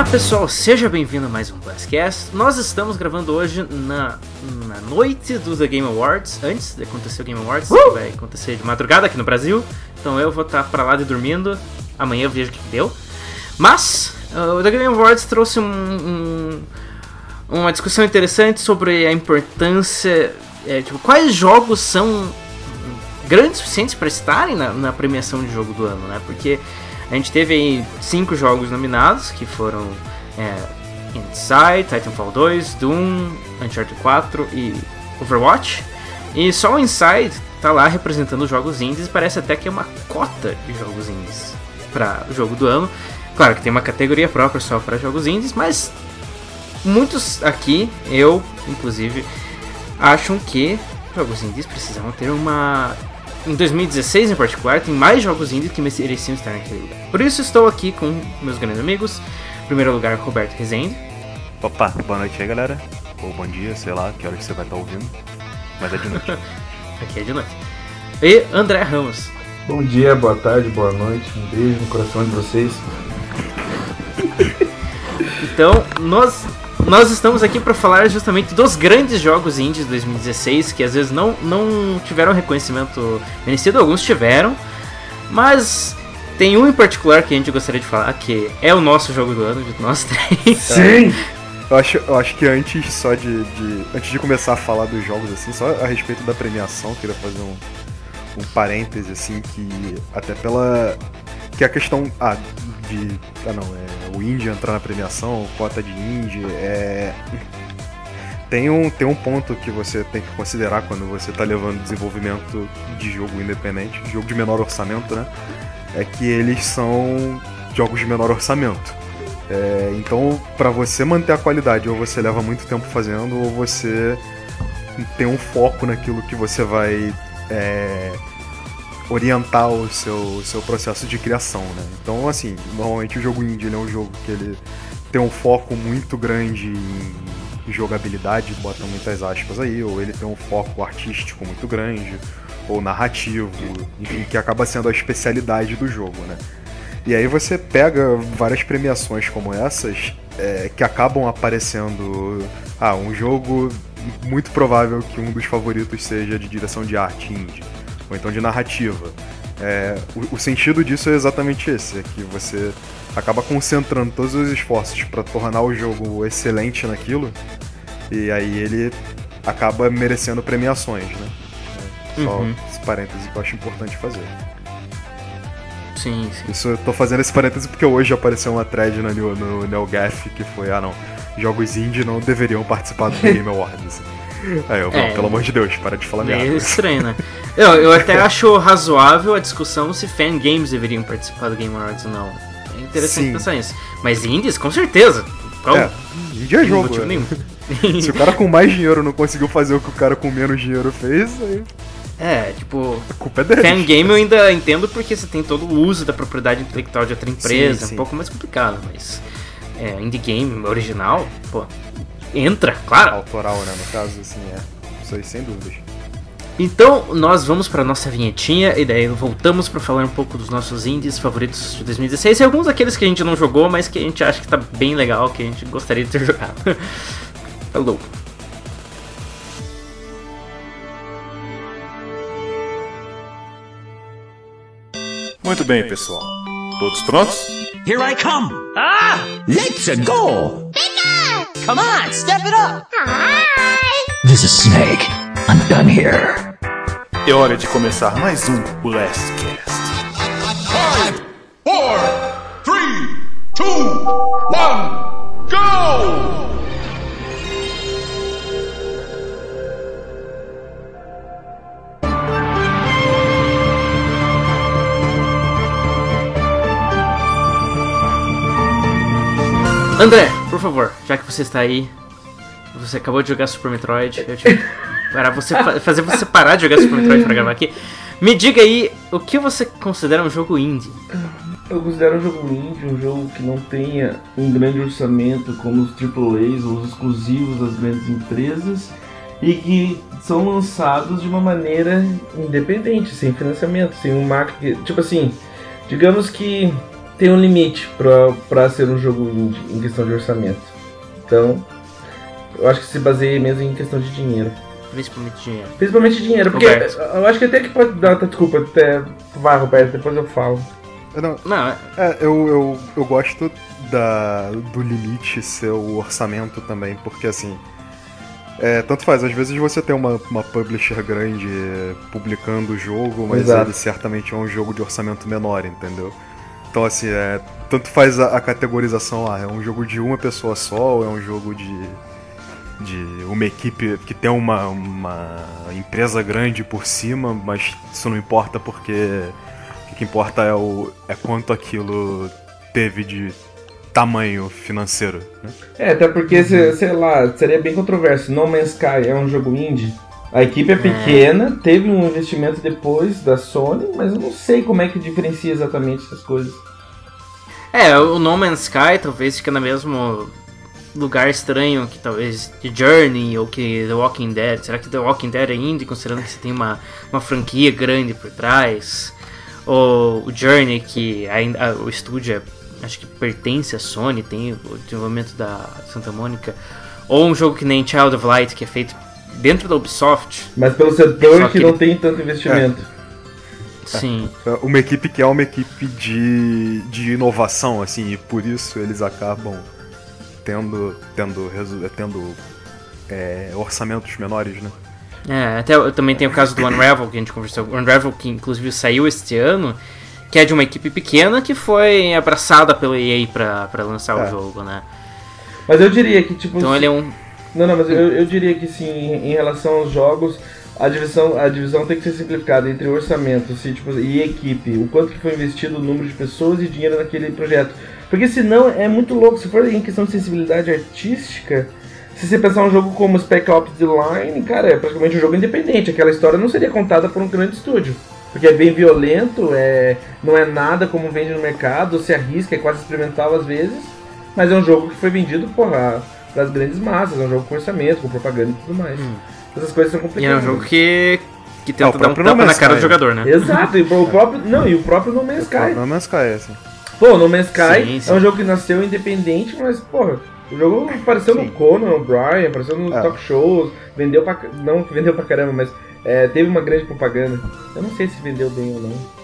Olá pessoal, seja bem-vindo a mais um Blastcast. Nós estamos gravando hoje na, na noite do The Game Awards, antes de acontecer o Game Awards, uh! que vai acontecer de madrugada aqui no Brasil. Então eu vou estar pra lá de dormindo, amanhã eu vejo o que deu. Mas uh, o The Game Awards trouxe um, um, uma discussão interessante sobre a importância, é, tipo, quais jogos são grandes o suficientes para estarem na, na premiação de jogo do ano, né? Porque a gente teve aí cinco jogos nominados, que foram é, Inside, Titanfall 2, Doom, Uncharted 4 e Overwatch. E só o Inside tá lá representando os jogos indies, parece até que é uma cota de jogos indies para o jogo do ano. Claro que tem uma categoria própria só para jogos indies, mas muitos aqui, eu inclusive, acham que jogos indies precisam ter uma em 2016 em particular, tem mais jogos indie que mereciam estar naquele lugar. Por isso estou aqui com meus grandes amigos. Em primeiro lugar, Roberto Rezende. Opa, boa noite aí, galera. Ou bom dia, sei lá, que hora que você vai estar ouvindo. Mas é de noite. aqui é de noite. E André Ramos. Bom dia, boa tarde, boa noite. Um beijo no coração de vocês. então, nós nós estamos aqui para falar justamente dos grandes jogos indies de 2016, que às vezes não, não tiveram reconhecimento merecido, alguns tiveram, mas tem um em particular que a gente gostaria de falar, que é o nosso jogo do ano, de nós três. Sim! Eu acho, eu acho que antes só de, de, Antes de começar a falar dos jogos, assim, só a respeito da premiação, queria fazer um, um parêntese, assim, que até pela. Que a questão. Ah, de. Ah não, é o indie entrar na premiação, cota de indie, é. Tem um, tem um ponto que você tem que considerar quando você está levando desenvolvimento de jogo independente, jogo de menor orçamento, né? É que eles são jogos de menor orçamento. É, então, para você manter a qualidade, ou você leva muito tempo fazendo, ou você tem um foco naquilo que você vai é, orientar o seu, seu processo de criação, né? Então, assim, normalmente o jogo indie é um jogo que ele tem um foco muito grande em jogabilidade, bota muitas aspas aí, ou ele tem um foco artístico muito grande, ou narrativo, enfim, que acaba sendo a especialidade do jogo, né? E aí você pega várias premiações como essas é, que acabam aparecendo. Ah, um jogo muito provável que um dos favoritos seja de direção de arte indie ou então de narrativa. É, o, o, sentido disso é exatamente esse, é que você acaba concentrando todos os esforços para tornar o jogo excelente naquilo, e aí ele acaba merecendo premiações, né? Só uhum. esse parêntese que eu acho importante fazer. Sim, sim. Isso, eu tô fazendo esse parêntese porque hoje apareceu uma thread no, no NeoGaf que foi, ah não, jogos indie não deveriam participar do Game Awards. Aí eu, é, pelo amor de Deus, para de falar merda. É estranho, né? Eu, eu até acho razoável a discussão se fangames deveriam participar do Game Awards ou não. É interessante Sim. pensar nisso. Mas indies, com certeza. Qual? É, indie é jogo. É. nenhum. se o cara com mais dinheiro não conseguiu fazer o que o cara com menos dinheiro fez, aí... É, tipo. A culpa é dele. Fangame eu ainda entendo porque você tem todo o uso da propriedade intelectual de outra empresa, sim, sim. é um pouco mais complicado, mas. É, indie game original, pô, entra, claro. Autoral, né? No caso, assim, é. Isso aí, sem dúvidas. Então, nós vamos para nossa vinhetinha e daí voltamos para falar um pouco dos nossos indies favoritos de 2016 e alguns daqueles que a gente não jogou, mas que a gente acha que tá bem legal, que a gente gostaria de ter jogado. Falou. Muito bem, pessoal. Todos prontos? Here I come! Ah! Let's go! Come on, step it up! Hi! This is Snake. I'm done here. É hora de começar mais um Last Cast. 5, 4, 3, 2, 1, go! André, por favor, já que você está aí, você acabou de jogar Super Metroid, eu te para você fazer você parar de jogar Super Metroid para gravar aqui. Me diga aí, o que você considera um jogo indie? Eu considero um jogo indie um jogo que não tenha um grande orçamento como os AAAs ou os exclusivos das grandes empresas e que são lançados de uma maneira independente, sem financiamento, sem um marketing. Tipo assim, digamos que tem um limite pra, pra ser um jogo indie em questão de orçamento. Então, eu acho que se baseia mesmo em questão de dinheiro. Principalmente dinheiro. Principalmente dinheiro, porque Roberto. eu acho que até que pode dar. tá, Desculpa, até. Vai, Roberto, depois eu falo. Não, Não, é- É, eu, eu, eu gosto da, do limite ser o orçamento também, porque assim. É, tanto faz, às vezes você tem uma, uma publisher grande publicando o jogo, mas Exato. ele certamente é um jogo de orçamento menor, entendeu? Então assim, é, tanto faz a, a categorização, ah, é um jogo de uma pessoa só, ou é um jogo de, de uma equipe que tem uma, uma empresa grande por cima, mas isso não importa porque o que importa é, o, é quanto aquilo teve de tamanho financeiro. Né? É, até porque, se- sei lá, seria bem controverso. No Man's Sky é um jogo indie. A equipe é pequena, teve um investimento depois da Sony, mas eu não sei como é que diferencia exatamente essas coisas. É, o No Man's Sky talvez fica no mesmo lugar estranho que talvez The Journey ou que The Walking Dead. Será que The Walking Dead é indie, considerando que você tem uma, uma franquia grande por trás? Ou o Journey, que ainda ah, o estúdio é- acho que pertence à Sony, tem o desenvolvimento da Santa Mônica. Ou um jogo que nem Child of Light, que é feito dentro da Ubisoft. Mas pelo setor que, que não ele- tem tanto investimento. Sim. É Uma equipe que é uma equipe de, de inovação, assim, e por isso eles acabam tendo, tendo, tendo é, orçamentos menores, né? É, até eu também tem o caso do Unravel que a gente conversou. O Unravel que inclusive saiu este ano, que é de uma equipe pequena que foi abraçada pela EA pra, pra lançar É. o jogo, né? Mas eu diria que, tipo. Então ele é um. Não, não, mas eu, eu diria que sim, em em relação aos jogos, a divisão, a divisão tem que ser simplificada entre orçamento se, tipo, e equipe. O quanto que foi investido, o número de pessoas e dinheiro naquele projeto. Porque senão é muito louco. Se for em questão de sensibilidade artística, se você pensar um jogo como Spec Ops The Line, cara, é praticamente um jogo independente. Aquela história não seria contada por um grande estúdio. Porque é bem violento, é, não é nada como vende no mercado, se arrisca, é quase experimental às vezes. Mas é um jogo que foi vendido, porra, para as grandes massas. É um jogo com orçamento, com propaganda e tudo mais. Essas coisas são E complicadas. é um jogo que. que tenta o dar um tapa No na cara do jogador, né? Exato, e o próprio. Não, e o próprio No Man's Sky. No Man's Sky, assim. Pô, No Man's Sky Sim, sim. é um jogo que nasceu independente, mas, porra, o jogo apareceu no Sim. Conan O'Brien, apareceu nos É. talk shows, vendeu pra. Não vendeu pra caramba, mas é, teve uma grande propaganda. Eu não sei se vendeu bem ou não.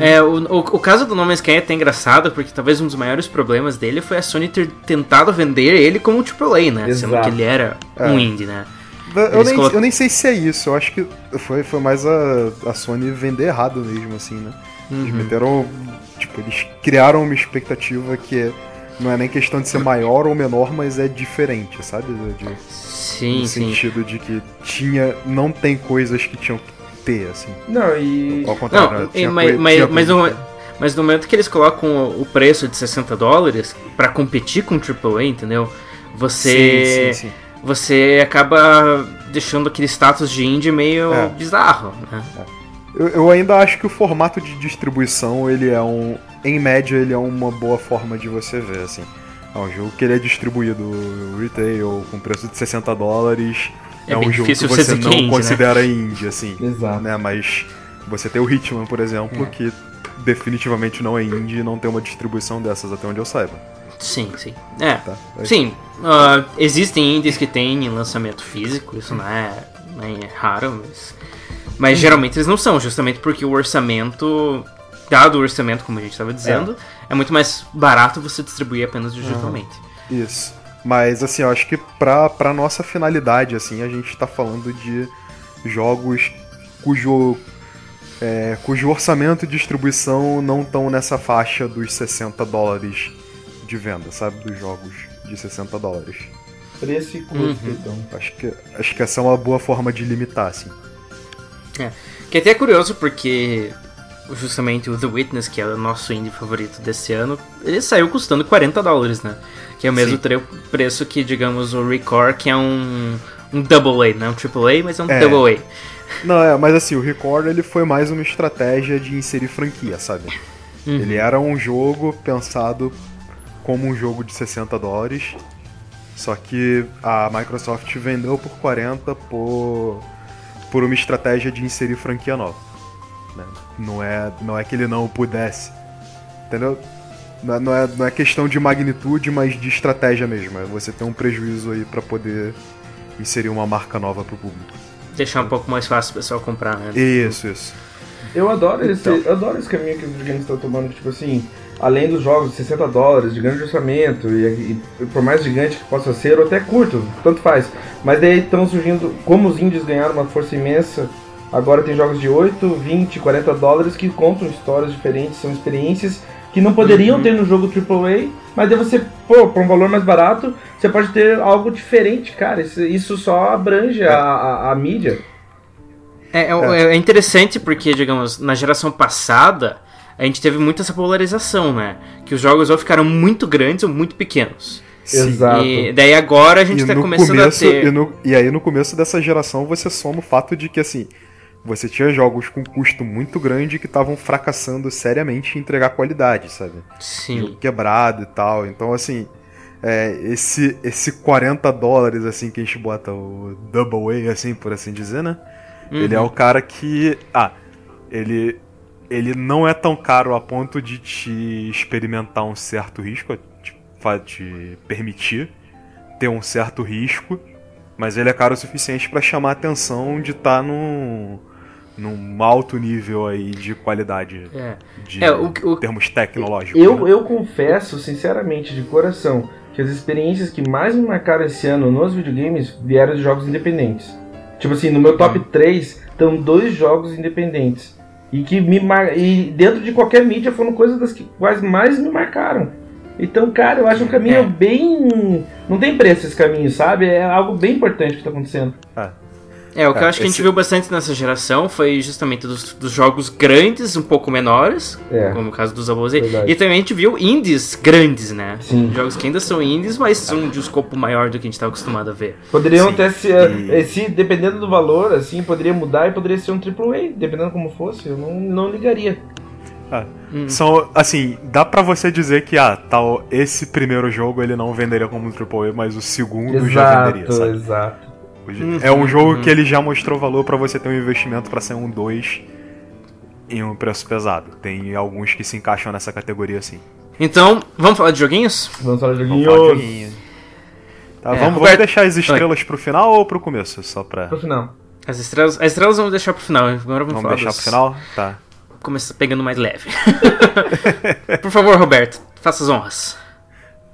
É, o, o, o caso do No Man's Sky é até engraçado, porque talvez um dos maiores problemas dele foi a Sony ter tentado vender ele como um AAA, né? Sendo Exato. que ele era É. um indie, né? Eu nem, colocam- eu nem sei se é isso, eu acho que foi, foi mais a, a Sony vender errado mesmo, assim, né? Eles Uhum. meteram. Tipo, eles criaram uma expectativa que é- não é nem questão de ser maior ou menor, mas é diferente, sabe? De, Sim, no sim. sentido de que tinha. Não tem coisas que tinham que ter, assim. Não, e. Ao contrário, Não, Tinha mas, mas, tinha mas, no, mas no momento que eles colocam o preço de 60 dólares pra competir com o AAA, entendeu? Você, Sim, sim, sim. você acaba deixando aquele status de indie meio É. bizarro, né? Eu, eu ainda acho que o formato de distribuição, ele é um. Em média, ele é uma boa forma de você ver, assim. É um jogo que ele é distribuído retail com preço de 60 dólares. É É, um jogo que difícil você não é né? considera indie, assim. Exato. Né? Mas você tem o Hitman, por exemplo, É. que definitivamente não é indie e não tem uma distribuição dessas, até onde eu saiba. Sim, sim. É, Tá? sim. ah, existem indies que têm lançamento físico, isso não é, não é raro, mas, mas geralmente eles não são, justamente porque o orçamento, dado o orçamento, como a gente estava dizendo, é. muito mais barato você distribuir apenas digitalmente. Isso. Mas assim, eu acho que pra, pra nossa finalidade, assim, a gente tá falando de jogos cujo. é, cujo orçamento e distribuição não estão nessa faixa dos 60 dólares de venda, sabe? Dos jogos de 60 dólares. Preço e custo, Uhum. então. Acho que, acho que essa é uma boa forma de limitar, assim. Que até é curioso porque justamente o The Witness, que é o nosso indie favorito desse ano, ele saiu custando 40 dólares, né? É o mesmo tre- preço que, digamos, o Record, que é um, um Double A, não é um Triple A, mas é um É. Double A. Não, é, mas assim, o Record ele foi mais uma estratégia de inserir franquia, sabe? Uhum. Ele era um jogo pensado como um jogo de 60 dólares, só que a Microsoft vendeu por 40 por, por uma estratégia de inserir franquia nova. né? Não, é, não é que ele não pudesse Entendeu? Não é, não é, não é questão de magnitude, mas de estratégia mesmo. É você ter um prejuízo aí para poder inserir uma marca nova pro público. Deixar um pouco mais fácil o pessoal comprar, né? Isso, isso. Eu adoro, esse, Então. eu adoro esse caminho que os videogames estão tomando, tipo assim, além dos jogos de 60 dólares, de grande orçamento, e, e por mais gigante que possa ser, ou até curto, tanto faz. Mas daí estão surgindo, como os indies ganharam uma força imensa, agora tem jogos de 8, 20, 40 dólares que contam histórias diferentes, são experiências que não poderiam Uhum. ter no jogo AAA, mas daí você, pô, por um valor mais barato, você pode ter algo diferente, cara. Isso, isso só abrange a, a, a mídia. É, é, é interessante porque, digamos, na geração passada, a gente teve muito essa polarização, né? Que os jogos ou ficaram muito grandes ou muito pequenos. Sim. Exato. E daí agora a gente E tá começando começo, a ter. E, no- e aí no começo dessa geração você soma o fato de que assim, você tinha jogos com custo muito grande que estavam fracassando seriamente em entregar qualidade, sabe? Sim. Jogo quebrado e tal. Então assim, é, esse esse 40 dólares assim que a gente bota o double A assim, por assim dizer, né? Ele é Uhum. o cara que ah, ele ele não é tão caro a ponto de te experimentar um certo risco, te, te permitir ter um certo risco, mas ele é caro o suficiente para chamar a atenção de estar num, num alto nível aí de qualidade É. de É, o- o- termos tecnológicos. Eu, né? eu confesso, sinceramente, de coração, que as experiências que mais me marcaram esse ano nos videogames vieram de jogos independentes. Tipo assim, no meu top 3 estão dois jogos independentes. E que me mar... E dentro de qualquer mídia foram coisas das que quais mais me marcaram. Então, cara, eu acho um caminho É. bem. Não tem preço esse caminho, sabe? É algo bem importante que tá acontecendo. É, o que É, eu acho que a gente esse- viu bastante nessa geração foi justamente dos, dos jogos grandes, um pouco menores, É. como o caso dos. Verdade. E também a gente viu indies grandes, né? Sim. Jogos que ainda são indies, mas são de um escopo maior do que a gente tá acostumado a ver. Poderiam Sim. até se, E- se, dependendo do valor, assim, poderia mudar e poderia ser um AAA, dependendo como fosse, eu não, não ligaria. Hum. São, assim, dá pra você dizer que, ah, tal, esse primeiro jogo ele não venderia como um AAA, mas o segundo já venderia, Exato, sabe? exato. Uhum, é um jogo uhum. que ele já mostrou valor pra você ter um investimento pra ser um 2 em um preço pesado. Tem alguns que se encaixam nessa categoria assim. Então, vamos falar de joguinhos? Vamos falar de Vamos joguinhos. falar de joguinho. Tá, É, vamos, vamos Roberto- deixar as estrelas pro final ou pro começo? Só pra. Pro final. As estrelas, as estrelas vamos deixar pro final. Agora vamos, Vamos falar deixar dos- pro final? Tá. Começar pegando mais leve. Por favor, Roberto, faça as honras.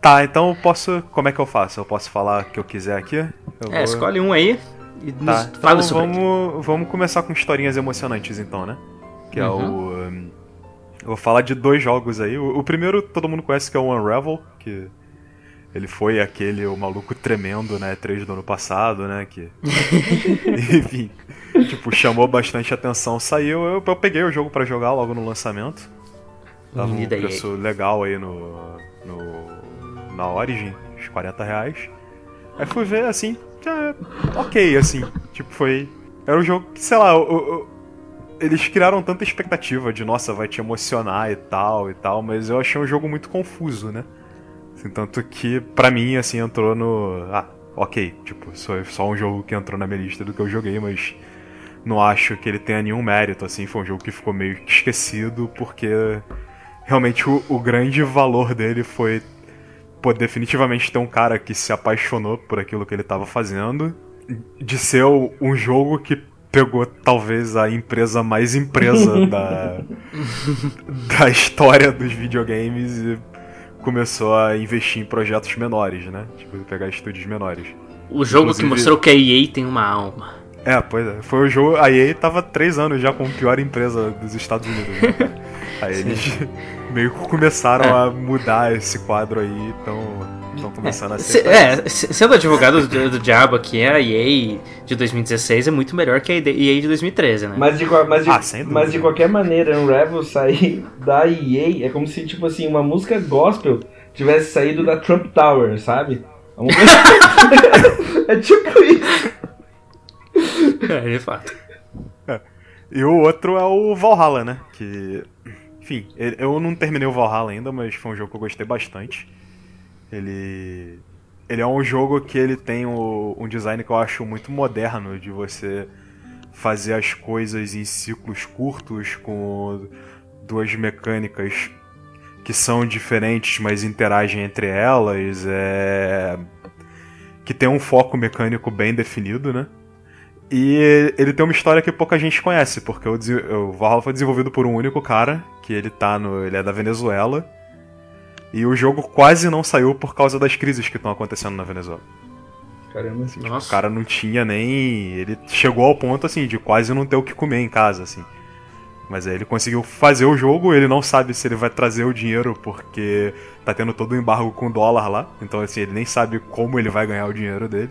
Tá, então eu posso. Como é que eu faço? Eu posso falar o que eu quiser aqui? Eu É, vou- escolhe um aí e nos Tá, fala então sobre ele. vamos, vamos começar com historinhas emocionantes então, né? Que é Uhum. o. um, eu vou falar de dois jogos aí. O, o primeiro todo mundo conhece que é o Unravel, que ele foi aquele o maluco tremendo, né? 3 do ano passado, né? Que. Enfim, tipo, chamou bastante atenção. Saiu, eu, eu peguei o jogo pra jogar logo no lançamento. Tava um da EA. preço legal aí no, no. Na Origin, uns 40 reais. Aí fui ver assim, já, ok, assim. Tipo, foi. Era um jogo que, sei lá, o- o- eles criaram tanta expectativa de, nossa, vai te emocionar e tal e tal, mas eu achei um jogo muito confuso, né? Assim, tanto que, pra mim, assim, entrou no. Ah, ok, tipo, só, só um jogo que entrou na minha lista do que eu joguei, mas não acho que ele tenha nenhum mérito, assim. Foi um jogo que ficou meio que esquecido, porque realmente o, o grande valor dele foi pô, definitivamente ter um cara que se apaixonou por aquilo que ele tava fazendo, de ser um jogo que pegou talvez a empresa mais empresa da, da história dos videogames e começou a investir em projetos menores, né? Tipo, pegar estúdios menores. O jogo que Inclusive- mostrou que a EA tem uma alma. É, pois é. Foi o jogo. A EA tava três anos já como pior empresa dos Estados Unidos, né? Aí eles meio que começaram É. a mudar esse quadro aí, então. Estão começando a Se- ser. é, se- sendo advogado do, do diabo aqui, a EA de 2016 é muito melhor que a EA de 2013, né? Mas de, mas, de, Ah, mas de qualquer maneira, um Rebel sair da EA é como se, tipo assim, uma música gospel tivesse saído da Trump Tower, sabe? É é tipo isso. É, de fato. E o outro é o Valhalla, né? Que. Enfim, eu não terminei o Valhalla ainda, mas foi um jogo que eu gostei bastante. Ele. Ele é um jogo que ele tem o- um design que eu acho muito moderno de você fazer as coisas em ciclos curtos com duas mecânicas que são diferentes, mas interagem entre elas, é... que tem um foco mecânico bem definido, né? E ele tem uma história que pouca gente conhece, porque o, o Valhalla foi desenvolvido por um único cara, que ele tá no. ele é da Venezuela. E o jogo quase não saiu por causa das crises que estão acontecendo na Venezuela. Caramba, assim, tipo, o cara não tinha nem. Ele chegou ao ponto assim de quase não ter o que comer em casa, assim. Mas aí ele conseguiu fazer o jogo, ele não sabe se ele vai trazer o dinheiro porque tá tendo todo o embargo com dólar lá. Então assim, ele nem sabe como ele vai ganhar o dinheiro dele.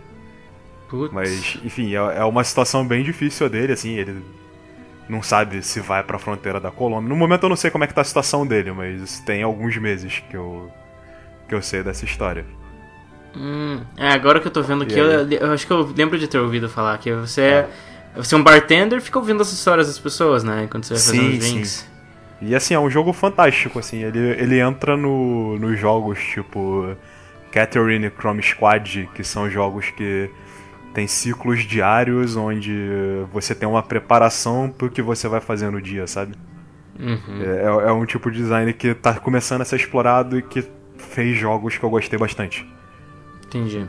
Putz. Mas, enfim, é, é uma situação bem difícil dele, assim, ele não sabe se vai pra fronteira da Colômbia. No momento eu não sei como é que tá a situação dele, mas tem alguns meses que eu, que eu sei dessa história. Hum, é, agora que eu tô vendo aqui, eu, eu, acho que eu lembro de ter ouvido falar que você é. Você é um bartender fica ouvindo as histórias das pessoas, né? Enquanto você vai sim, fazendo drinks. Sim. E assim, é um jogo fantástico, assim. Ele, ele entra no, nos jogos tipo Catherine Chrome Squad, que são jogos que tem ciclos diários onde você tem uma preparação pro que você vai fazer no dia, sabe? Uhum. É, é, é um tipo de design que tá começando a ser explorado e que fez jogos que eu gostei bastante. Entendi.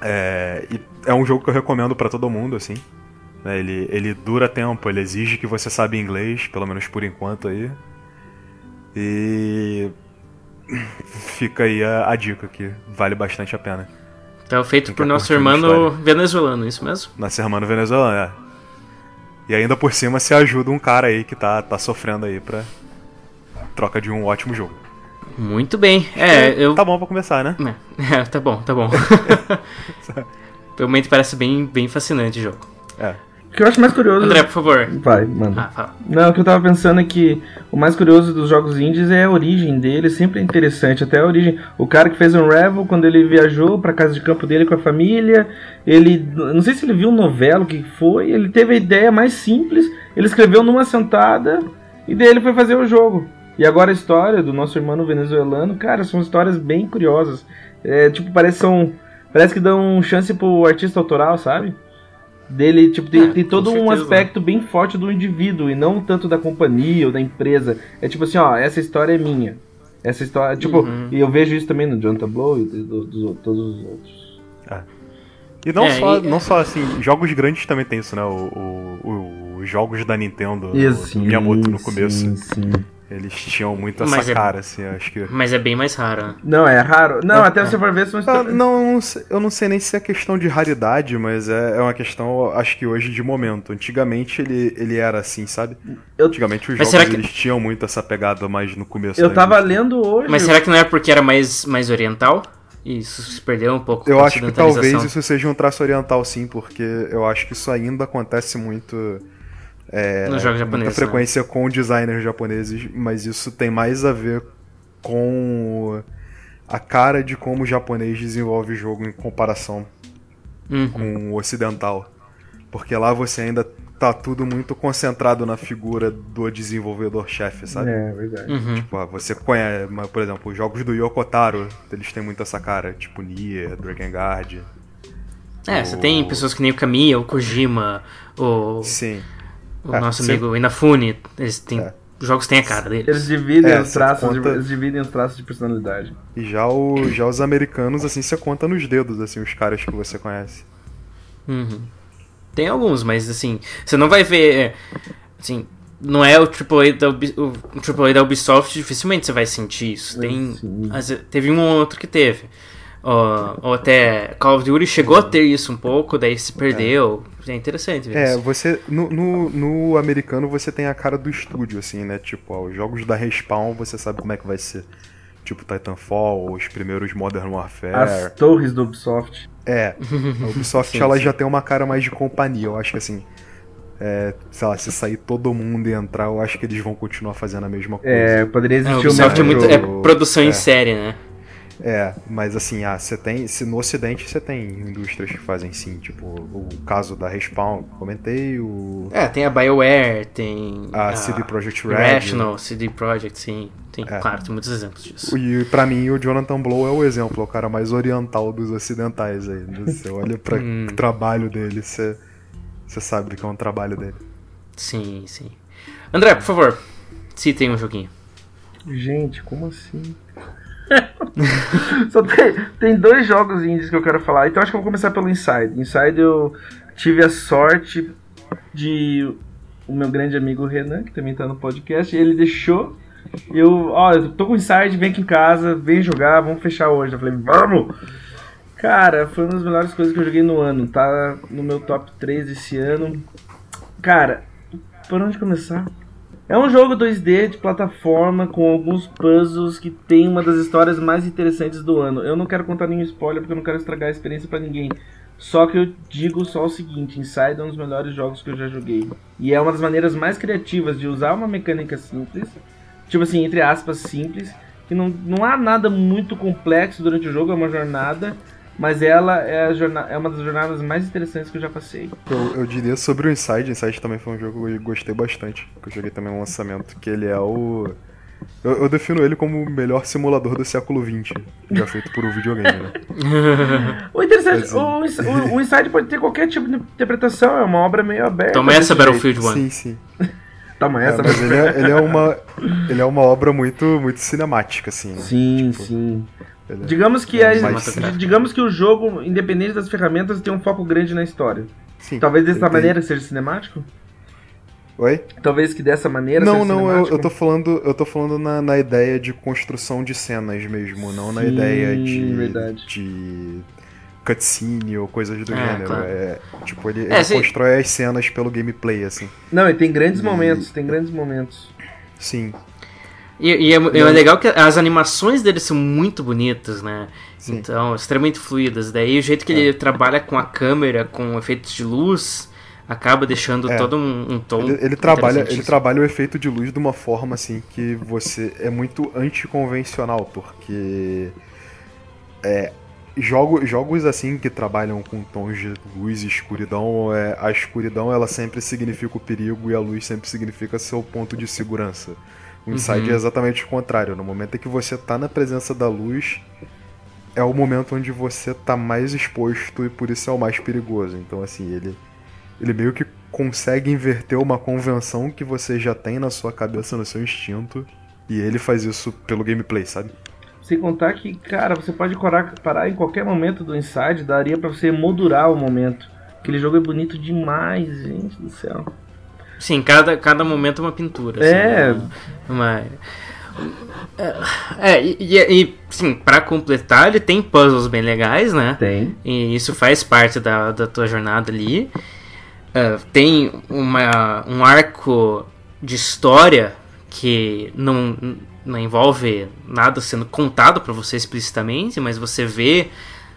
É, é um jogo que eu recomendo para todo mundo, assim. Né, ele, ele dura tempo, ele exige que você saiba inglês, pelo menos por enquanto aí. E fica aí a, a dica que vale bastante a pena. Então, feito por nosso irmão venezuelano, isso mesmo? Nosso irmão venezuelano, é. E ainda por cima se ajuda um cara aí que tá, tá sofrendo aí pra troca de um ótimo jogo. Muito bem. É, eu... Tá bom pra começar, né? É, tá bom, tá bom. Realmente parece bem, bem fascinante o jogo. É. O que eu acho mais curioso. André, por favor. Vai, mano. Ah, fala. Não, o que eu tava pensando é que o mais curioso dos jogos indies é a origem dele, sempre é interessante. Até a origem. O cara que fez um Revel, quando ele viajou pra casa de campo dele com a família, ele. Não sei se ele viu um novelo, o que foi. Ele teve a ideia mais simples, ele escreveu numa sentada e daí ele foi fazer o jogo. E agora a história do nosso irmão venezuelano, cara, são histórias bem curiosas. É, tipo, parece são. Parece que dão chance pro artista autoral, sabe? Dele, tipo, tem, é, tem todo um aspecto bem forte do indivíduo e não tanto da companhia ou da empresa. É tipo assim, ó, essa história é minha. Essa história, tipo, uhum. e eu vejo isso também no Jonathan Blow e do, do, todos os outros. É. E não, é, só, e... não só assim, jogos grandes também tem isso, né? O, o, os jogos da Nintendo, Isso, Miyamoto no começo. Sim, sim. Eles tinham muito essa é, cara, assim, acho que. Mas é bem mais raro. Né? Não, é raro. Não, é, até você for ver se não, não, eu não sei nem se é questão de raridade, mas é, é uma questão, acho que hoje de momento. Antigamente ele, ele era assim, sabe? Eu... Antigamente os mas jogos que... eles tinham muito essa pegada mais no começo. Eu tava lendo hoje. Mas será que não é porque era mais, mais oriental? Isso se perdeu um pouco. Eu acho que talvez isso seja um traço oriental, sim, porque eu acho que isso ainda acontece muito é, Nos jogos japoneses. Muita frequência né? com designers japoneses, mas isso tem mais a ver com a cara de como o japonês desenvolve o jogo em comparação uhum. com o ocidental. Porque lá você ainda tá tudo muito concentrado na figura do desenvolvedor-chefe, sabe? É, verdade. Uhum. Tipo, você conhece, por exemplo, os jogos do Yokotaro, eles têm muito essa cara, tipo Nier, Drakengard. É, o... você tem pessoas que nem o Kamiya, o Kojima, o... Sim o é, nosso amigo Inafune, eles têm. É. Os jogos têm a cara deles. Eles dividem, é, os traços conta... de, eles dividem os traços de personalidade. E já, o, já os americanos, assim, você conta nos dedos, assim, os caras que você conhece. Uhum. Tem alguns, mas assim, você não vai ver. É, assim, não é o AAA da, o AAA da Ubisoft, dificilmente você vai sentir isso. Tem, teve um ou outro que teve. Ou, ou, até Call of Duty chegou a ter isso um pouco, daí se perdeu. É, é interessante ver É, isso. você. No, no, no, americano você tem a cara do estúdio, assim, né? Tipo, ó, os jogos da Respawn você sabe como é que vai ser. Tipo Titanfall, os primeiros Modern Warfare. As torres do Ubisoft. É, a Ubisoft sim, ela sim. já tem uma cara mais de companhia. Eu acho que assim. É, sei lá, se sair todo mundo e entrar, eu acho que eles vão continuar fazendo a mesma coisa. É, poderia existir é, o Ubisoft é, muito, é produção é. em série, né? É, mas assim, ah, você tem. Se no ocidente você tem indústrias que fazem sim, tipo, o caso da Respawn, comentei, o. É, tem a BioWare, tem. A, a CD Projekt Red. Rational, CD Projekt, sim. Tem, é. Claro, tem muitos exemplos disso. E pra mim o Jonathan Blow é o exemplo, é o cara mais oriental dos ocidentais aí. Você olha pra hum. trabalho dele, você, você sabe que é um trabalho dele. Sim, sim. André, por favor, citem um joguinho. Gente, como assim? Só tem, tem dois jogos indies que eu quero falar. Então acho que eu vou começar pelo Inside. Inside eu tive a sorte de o meu grande amigo Renan, que também tá no podcast, ele deixou. Eu, ó, eu tô com Inside, vem aqui em casa, vem jogar, vamos fechar hoje. Eu falei, vamos! Cara, foi uma das melhores coisas que eu joguei no ano. Tá no meu top 3 esse ano. Cara, por onde começar? É um jogo 2D de plataforma com alguns puzzles que tem uma das histórias mais interessantes do ano. Eu não quero contar nenhum spoiler porque eu não quero estragar a experiência para ninguém. Só que eu digo só o seguinte, Inside é um dos melhores jogos que eu já joguei. E é uma das maneiras mais criativas de usar uma mecânica simples, tipo assim, entre aspas, simples, que não, não há nada muito complexo durante o jogo, é uma jornada, mas ela é, jornada, é uma das jornadas mais interessantes que eu já passei. Eu, eu diria sobre o Inside, Inside também foi um jogo que eu gostei bastante, que eu joguei também no lançamento, que ele é o... Eu, eu, defino ele como o melhor simulador do século XX, já feito por um videogame, né? o interessante, o, o, o, Inside pode ter qualquer tipo de interpretação, é uma obra meio aberta. Toma essa Battlefield 1. Sim, sim. Toma essa, é, mas ele é, ele é, uma, ele é uma obra muito, muito cinemática, assim. Né? Sim, tipo, sim. É digamos que, é mais... digamos que o jogo, independente das ferramentas, tem um foco grande na história. Sim, Talvez dessa maneira seja cinemático? Oi? Talvez que dessa maneira. Não, não, eu, eu tô falando, eu tô falando na, na ideia de construção de cenas mesmo, não Sim, na ideia de. Verdade. de cutscene ou coisas do é, gênero. Claro. É, tipo, ele, é, ele constrói as cenas pelo gameplay, assim. Não, e tem grandes e... momentos, tem grandes momentos. Sim. E, e é, é, legal que as animações dele são muito bonitas, né? Sim. Então, extremamente fluidas. Daí o jeito que ele é. trabalha com a câmera, com efeitos de luz, acaba deixando é. todo um, um tom. Ele, ele trabalha, ele trabalha o efeito de luz de uma forma assim que você é muito anticonvencional, porque é, jogo, jogos assim que trabalham com tons de luz e escuridão, é, a escuridão ela sempre significa o perigo e a luz sempre significa seu ponto de segurança. O Inside uhum. é exatamente o contrário. No momento em que você está na presença da luz, é o momento onde você está mais exposto e por isso é o mais perigoso. Então, assim, ele ele meio que consegue inverter uma convenção que você já tem na sua cabeça, no seu instinto, e ele faz isso pelo gameplay, sabe? Sem contar que, cara, você pode parar em qualquer momento do Inside, daria para você moldurar o momento. Aquele jogo é bonito demais, gente do céu. Sim, cada, cada momento é uma pintura. É. Assim, uma, é, e, e, sim, pra completar, ele tem puzzles bem legais, né? Tem. E isso faz parte da, da tua jornada ali. Uh, tem uma, um arco de história que não, não envolve nada sendo contado para você explicitamente, mas você vê,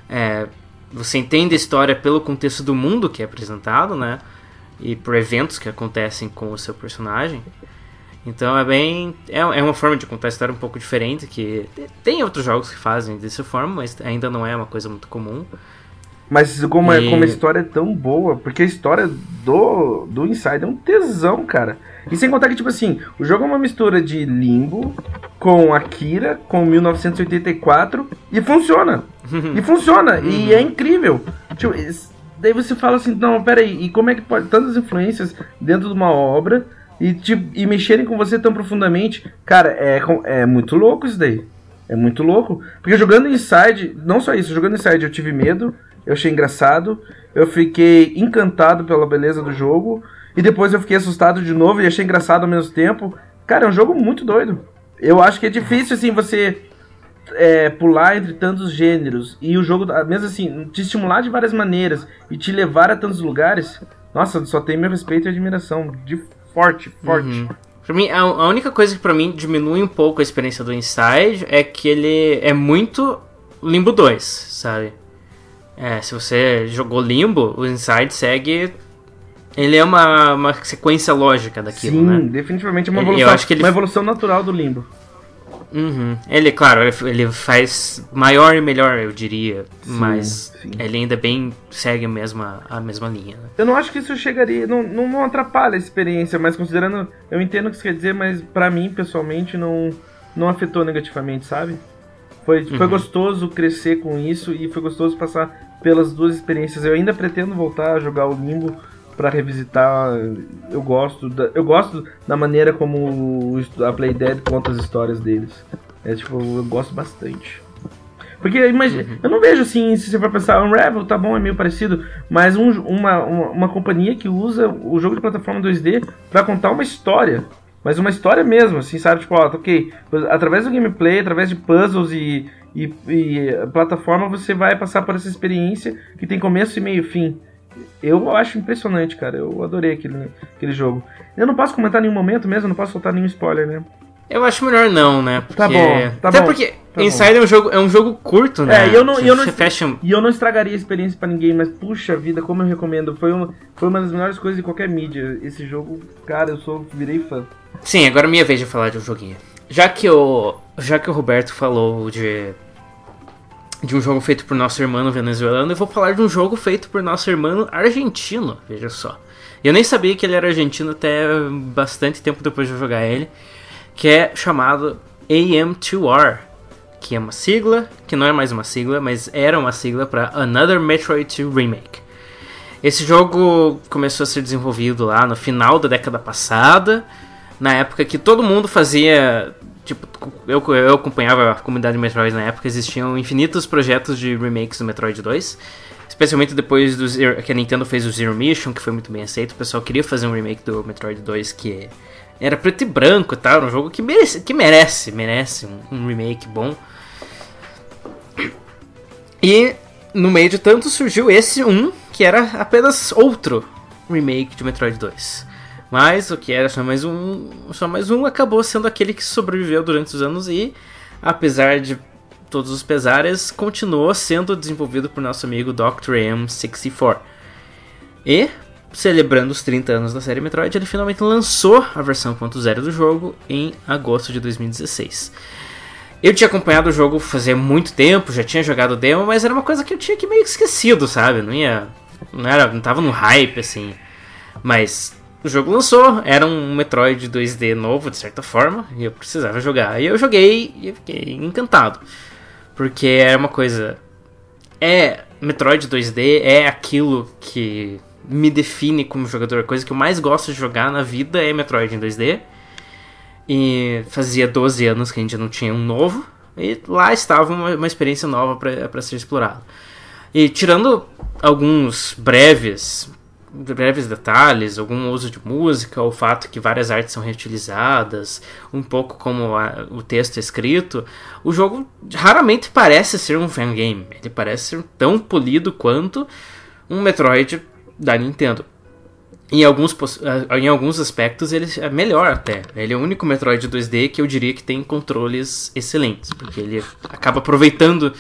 é, você entende a história pelo contexto do mundo que é apresentado, né? E por eventos que acontecem com o seu personagem. Então é bem. É, é uma forma de contar a história um pouco diferente, que tem outros jogos que fazem dessa forma, mas ainda não é uma coisa muito comum. Mas como, e... é, como a história é tão boa, porque a história do, do Inside é um tesão, cara. E sem contar que, tipo assim, o jogo é uma mistura de Limbo com Akira, com 1984, e funciona. e funciona, e é incrível. Tipo, daí você fala assim, não, peraí, e como é que pode tantas influências dentro de uma obra e, tipo, e mexerem com você tão profundamente? Cara, é, é muito louco isso daí. É muito louco. Porque jogando Inside, não só isso, jogando Inside eu tive medo, eu achei engraçado, eu fiquei encantado pela beleza do jogo, e depois eu fiquei assustado de novo e achei engraçado ao mesmo tempo. Cara, é um jogo muito doido. Eu acho que é difícil, assim, você é, pular entre tantos gêneros e o jogo, mesmo assim, te estimular de várias maneiras e te levar a tantos lugares. Nossa, só tem meu respeito e admiração. De forte, forte. Uhum. Pra mim, a, a única coisa que para mim diminui um pouco a experiência do Inside é que ele é muito Limbo 2, sabe? É, se você jogou Limbo, o Inside segue. Ele é uma, uma sequência lógica daquilo, Sim, né? definitivamente é uma evolução, eu acho que ele... uma evolução natural do Limbo. Uhum. Ele, claro, ele faz maior e melhor, eu diria, sim, mas sim. ele ainda bem segue a mesma, a mesma linha. Né? Eu não acho que isso chegaria, não, não, não, atrapalha a experiência, mas considerando, eu entendo o que você quer dizer, mas para mim, pessoalmente, não, não afetou negativamente, sabe? Foi, uhum. foi gostoso crescer com isso e foi gostoso passar pelas duas experiências. Eu ainda pretendo voltar a jogar o Limbo, para revisitar. Eu gosto da, eu gosto da maneira como a Playdead conta as histórias deles. É tipo, eu gosto bastante. Porque imagina, uhum. eu não vejo assim, se você for pensar, Unravel tá bom, é meio parecido, mas um, uma, uma, uma, companhia que usa o jogo de plataforma 2D para contar uma história. Mas uma história mesmo, assim, sabe? Tipo, ó, ok, através do gameplay, através de puzzles e, e, e plataforma, você vai passar por essa experiência que tem começo e meio fim. Eu acho impressionante, cara. Eu adorei aquele, aquele jogo. Eu não posso comentar nenhum momento mesmo, não posso soltar nenhum spoiler, né? Eu acho melhor não, né? Porque... Tá bom, tá Até bom. porque tá Inside é um, jogo, é um jogo curto, né? É, e eu não, eu não, fecha... e eu não estragaria a experiência para ninguém, mas puxa vida, como eu recomendo. Foi uma, foi uma das melhores coisas de qualquer mídia. Esse jogo, cara, eu sou virei fã. Sim, agora é minha vez de falar de um joguinho. Já que o, já que o Roberto falou de de um jogo feito por nosso irmão venezuelano, eu vou falar de um jogo feito por nosso irmão argentino, veja só. Eu nem sabia que ele era argentino até bastante tempo depois de jogar ele, que é chamado AM2R, que é uma sigla, que não é mais uma sigla, mas era uma sigla para Another Metroid 2 Remake. Esse jogo começou a ser desenvolvido lá no final da década passada, na época que todo mundo fazia tipo, eu, eu acompanhava a comunidade Metroid na época, existiam infinitos projetos de remakes do Metroid 2. Especialmente depois do Zero, que a Nintendo fez o Zero Mission, que foi muito bem aceito. O pessoal queria fazer um remake do Metroid 2 que era preto e branco tal. Era um jogo que merece, que merece, merece um, um remake bom. E no meio de tanto surgiu esse um, que era apenas outro remake de Metroid 2. Mas o que era só mais um, só mais um acabou sendo aquele que sobreviveu durante os anos e, apesar de todos os pesares, continuou sendo desenvolvido por nosso amigo Dr. M64. E, celebrando os 30 anos da série Metroid, ele finalmente lançou a versão .0 do jogo em agosto de 2016. Eu tinha acompanhado o jogo fazia muito tempo, já tinha jogado o demo, mas era uma coisa que eu tinha que meio que esquecido, sabe? Não ia. Não, era, não tava no hype, assim. Mas o jogo lançou, era um Metroid 2D novo, de certa forma, e eu precisava jogar. E eu joguei e fiquei encantado. Porque é uma coisa. É. Metroid 2D é aquilo que me define como jogador. A coisa que eu mais gosto de jogar na vida é Metroid em 2D. E fazia 12 anos que a gente não tinha um novo. E lá estava uma, uma experiência nova para ser explorada. E tirando alguns breves breves detalhes, algum uso de música, o fato que várias artes são reutilizadas, um pouco como a, o texto é escrito, o jogo raramente parece ser um fangame. Ele parece ser tão polido quanto um Metroid da Nintendo. Em alguns, em alguns aspectos ele é melhor até. Ele é o único Metroid 2D que eu diria que tem controles excelentes, porque ele acaba aproveitando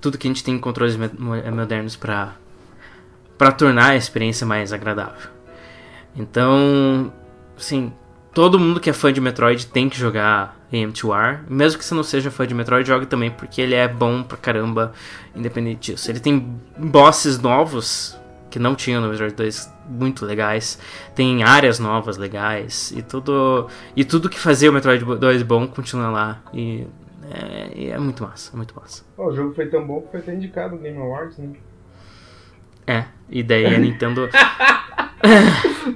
tudo que a gente tem em controles modernos para para tornar a experiência mais agradável. Então, assim, todo mundo que é fã de Metroid tem que jogar AM2R. Mesmo que você não seja fã de Metroid, jogue também, porque ele é bom pra caramba, independente disso. Ele tem bosses novos que não tinham no Metroid 2 muito legais. Tem áreas novas legais e tudo e tudo que fazia o Metroid 2 bom continua lá e é, é muito massa, muito massa. Oh, o jogo foi tão bom que foi até indicado no Game Awards, né? É, e daí a Nintendo.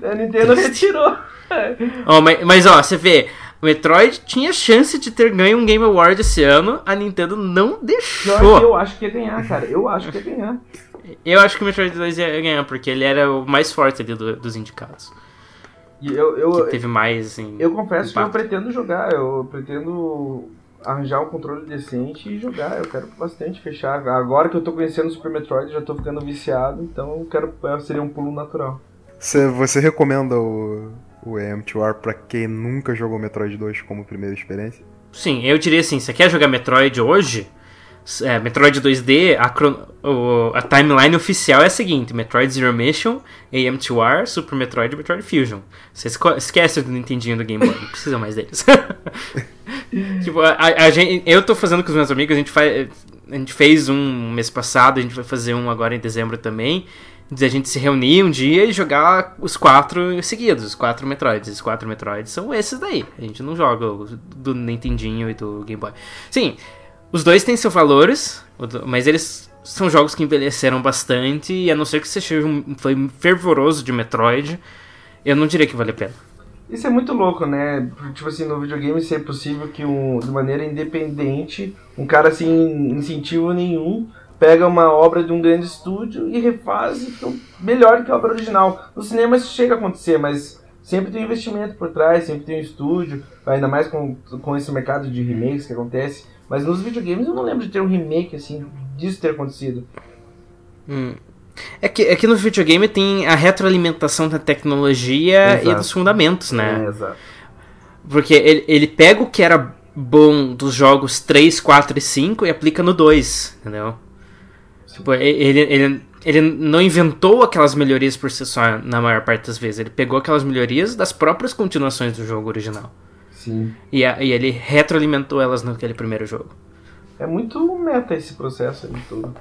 a Nintendo retirou. oh, mas, mas ó, você vê, o Metroid tinha chance de ter ganho um Game Award esse ano, a Nintendo não deixou. Eu acho que ia ganhar, cara. Eu acho que ia ganhar. Eu acho que o Metroid 2 ia ganhar, porque ele era o mais forte ali do, dos indicados. E eu, eu, que teve mais, assim. Eu confesso impacto. que eu pretendo jogar, eu pretendo arranjar um controle decente e jogar. Eu quero bastante fechar. Agora que eu tô conhecendo o Super Metroid, já tô ficando viciado, então eu quero seria um pulo natural. Você, você recomenda o, o AM2R pra quem nunca jogou Metroid 2 como primeira experiência? Sim, eu diria assim, você quer jogar Metroid hoje? É, Metroid 2D, a, o, a, timeline oficial é a seguinte: Metroid Zero Mission, AM2R, Super Metroid e Metroid Fusion. Você esquece do Nintendinho do Game Boy, não precisa mais deles. tipo, a, a, gente, eu tô fazendo com os meus amigos, a gente, faz, a gente fez um mês passado, a gente vai fazer um agora em dezembro também. De a gente se reunir um dia e jogar os quatro seguidos, os quatro Metroids. Os quatro Metroids são esses daí. A gente não joga do Nintendinho e do Game Boy. Sim, Os dois têm seus valores, mas eles são jogos que envelheceram bastante, e a não ser que você seja um foi fervoroso de Metroid, eu não diria que vale a pena. Isso é muito louco, né? Tipo assim, no videogame ser possível que um, de maneira independente, um cara sem incentivo nenhum, pega uma obra de um grande estúdio e refaz e fica melhor que a obra original. No cinema isso chega a acontecer, mas sempre tem investimento por trás, sempre tem um estúdio, ainda mais com, com esse mercado de remakes que acontece. Mas nos videogames eu não lembro de ter um remake assim, disso ter acontecido. Hum. É que, é que no videogame tem a retroalimentação da tecnologia exato. e dos fundamentos, né? É, exato. Porque ele, ele pega o que era bom dos jogos 3, 4 e 5 e aplica no 2, entendeu? Tipo, ele, ele, ele não inventou aquelas melhorias por si só na maior parte das vezes. Ele pegou aquelas melhorias das próprias continuações do jogo original. Sim. E, a, e ele retroalimentou elas naquele primeiro jogo. É muito meta esse processo aí todo.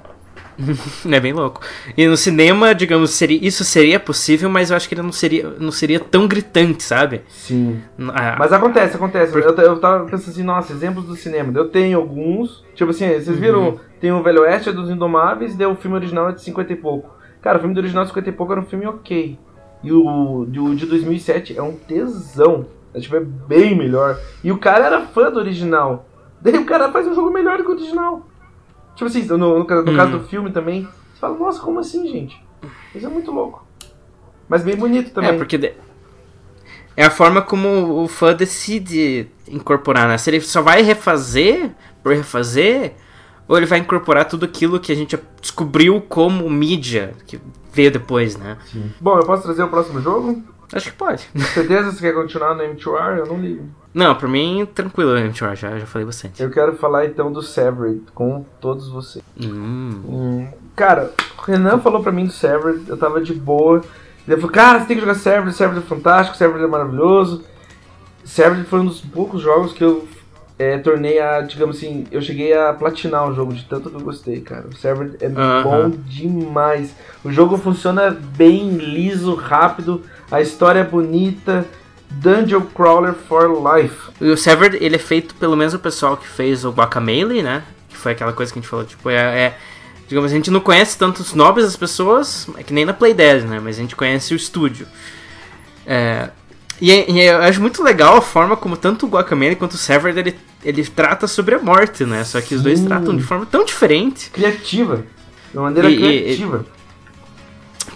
é bem louco. E no cinema, digamos, seria, isso seria possível, mas eu acho que ele não seria, não seria tão gritante, sabe? Sim. Ah, mas acontece, acontece. Por... Eu, eu tava pensando assim, nossa, exemplos do cinema. Eu tenho alguns. Tipo assim, vocês viram? Uhum. Tem o Velho Oeste, é dos Indomáveis, e o filme original é de 50 e pouco. Cara, o filme do original de 50 e pouco era um filme ok. E o, o de 2007 é um tesão. É, tipo, é bem melhor. E o cara era fã do original. Daí o cara faz um jogo melhor que o original. Tipo assim, no, no, no caso do uhum. filme também, você fala, nossa, como assim, gente? Isso é muito louco. Mas bem bonito também. É, porque. De... É a forma como o fã decide incorporar, né? Se ele só vai refazer por refazer, ou ele vai incorporar tudo aquilo que a gente descobriu como mídia, que veio depois, né? Sim. Bom, eu posso trazer o próximo jogo? Acho que pode. Certeza que você quer continuar no M2R? Eu não ligo. Não, por mim, tranquilo o M2R, já, já falei bastante. Eu quero falar então do Severed com todos vocês. Hum. Hum. Cara, o Renan falou pra mim do Severed, eu tava de boa. Ele falou, cara, você tem que jogar Severed, Severed é fantástico, Severed é maravilhoso. Severed foi um dos poucos jogos que eu é, tornei a, digamos assim, eu cheguei a platinar o jogo de tanto que eu gostei, cara. O Severed é uh -huh. bom demais. O jogo funciona bem, liso, rápido, a história é bonita, Dungeon Crawler for Life. E o Severed, ele é feito pelo mesmo pessoal que fez o Guacamelee, né? Que foi aquela coisa que a gente falou, tipo, é, é digamos, a gente não conhece tanto os nobres das pessoas, é que nem na Play 10, né? Mas a gente conhece o estúdio. É, e, e, eu acho muito legal a forma como tanto o Guacamelee quanto o Severed, ele, ele trata sobre a morte, né? Só que Sim. os dois tratam de forma tão diferente. Criativa. De uma maneira e, criativa. E,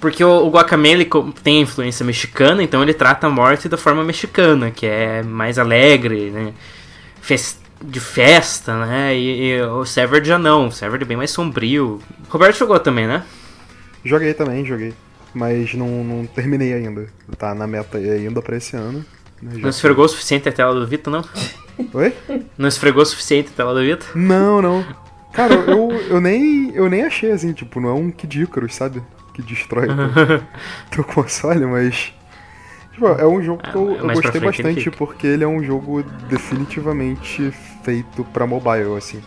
porque o, o Guacamele tem influência mexicana, então ele trata a morte da forma mexicana, que é mais alegre, né? Fest, de festa, né? E, e, o Severed já não, o Severed é bem mais sombrio. O Roberto jogou também, né? Joguei também, joguei. Mas não, não terminei ainda. Tá na meta ainda pra esse ano. Né? Não esfregou o suficiente a tela do Vita, não? Oi? Não esfregou o suficiente a tela do Vita? Não, não. Cara, eu, eu, nem, eu nem achei assim, tipo, não é um Kid Icarus, sabe? Que destrói teu, teu console, mas. Tipo, é um jogo que eu, ah, eu gostei bastante porque ele é um jogo definitivamente feito para mobile, assim.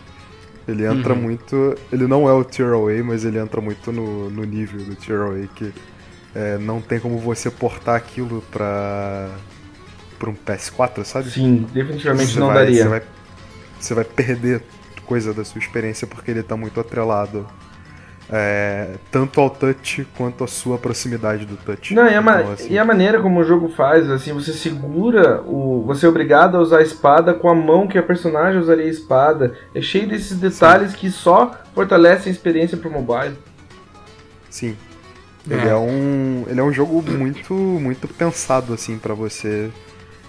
Ele entra uhum. muito. Ele não é o Tier Away, mas ele entra muito no, no nível do Tier Away, que é, não tem como você portar aquilo pra. pra um PS4, sabe? Sim, definitivamente você não vai, daria. Você vai, você vai perder coisa da sua experiência porque ele tá muito atrelado é, tanto ao touch quanto à sua proximidade do touch. Não, e a, então, assim... e a, maneira como o jogo faz, assim, você segura o. Você é obrigado a usar a espada com a mão que a personagem usaria a espada. É cheio desses detalhes Sim. que só fortalecem a experiência pro mobile. Sim. Ele é. é um. Ele é um jogo muito, muito pensado, assim, para você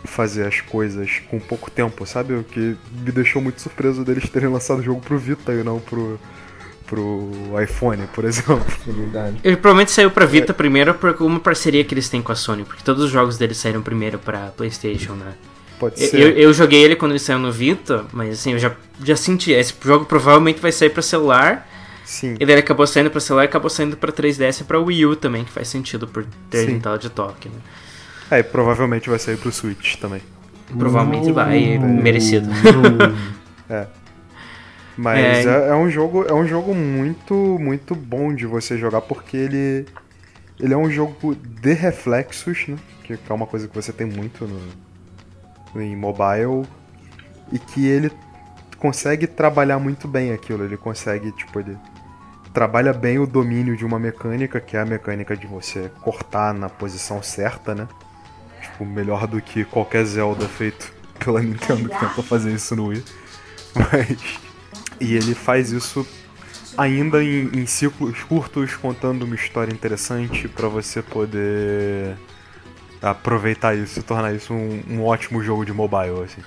fazer as coisas com pouco tempo, sabe? O que me deixou muito surpreso deles terem lançado o jogo pro Vita e não pro, pro iPhone, por exemplo. É verdade. Ele provavelmente saiu pra Vita é. primeiro por uma parceria que eles têm com a Sony, porque todos os jogos deles saíram primeiro pra PlayStation, né? Pode ser. Eu, eu joguei ele quando ele saiu no Vita, mas assim, eu já, já senti. Esse jogo provavelmente vai sair pra celular. Sim. E daí ele acabou saindo pra celular e acabou saindo pra 3DS e pra Wii U também, que faz sentido por ter Sim. tela de toque, né? É, e provavelmente vai sair pro Switch também. Provavelmente uh, vai, merecido. é. Mas é... É, é, um jogo, é um jogo muito, muito bom de você jogar porque ele, ele é um jogo de reflexos, né? Que é uma coisa que você tem muito no, em mobile e que ele consegue trabalhar muito bem aquilo. Ele consegue, tipo, ele trabalha bem o domínio de uma mecânica, que é a mecânica de você cortar na posição certa, né? Tipo, melhor do que qualquer Zelda feito pela Nintendo que tentou fazer isso no Wii. Mas. E ele faz isso ainda em, em ciclos curtos, contando uma história interessante para você poder aproveitar isso e tornar isso um, um ótimo jogo de mobile, assim.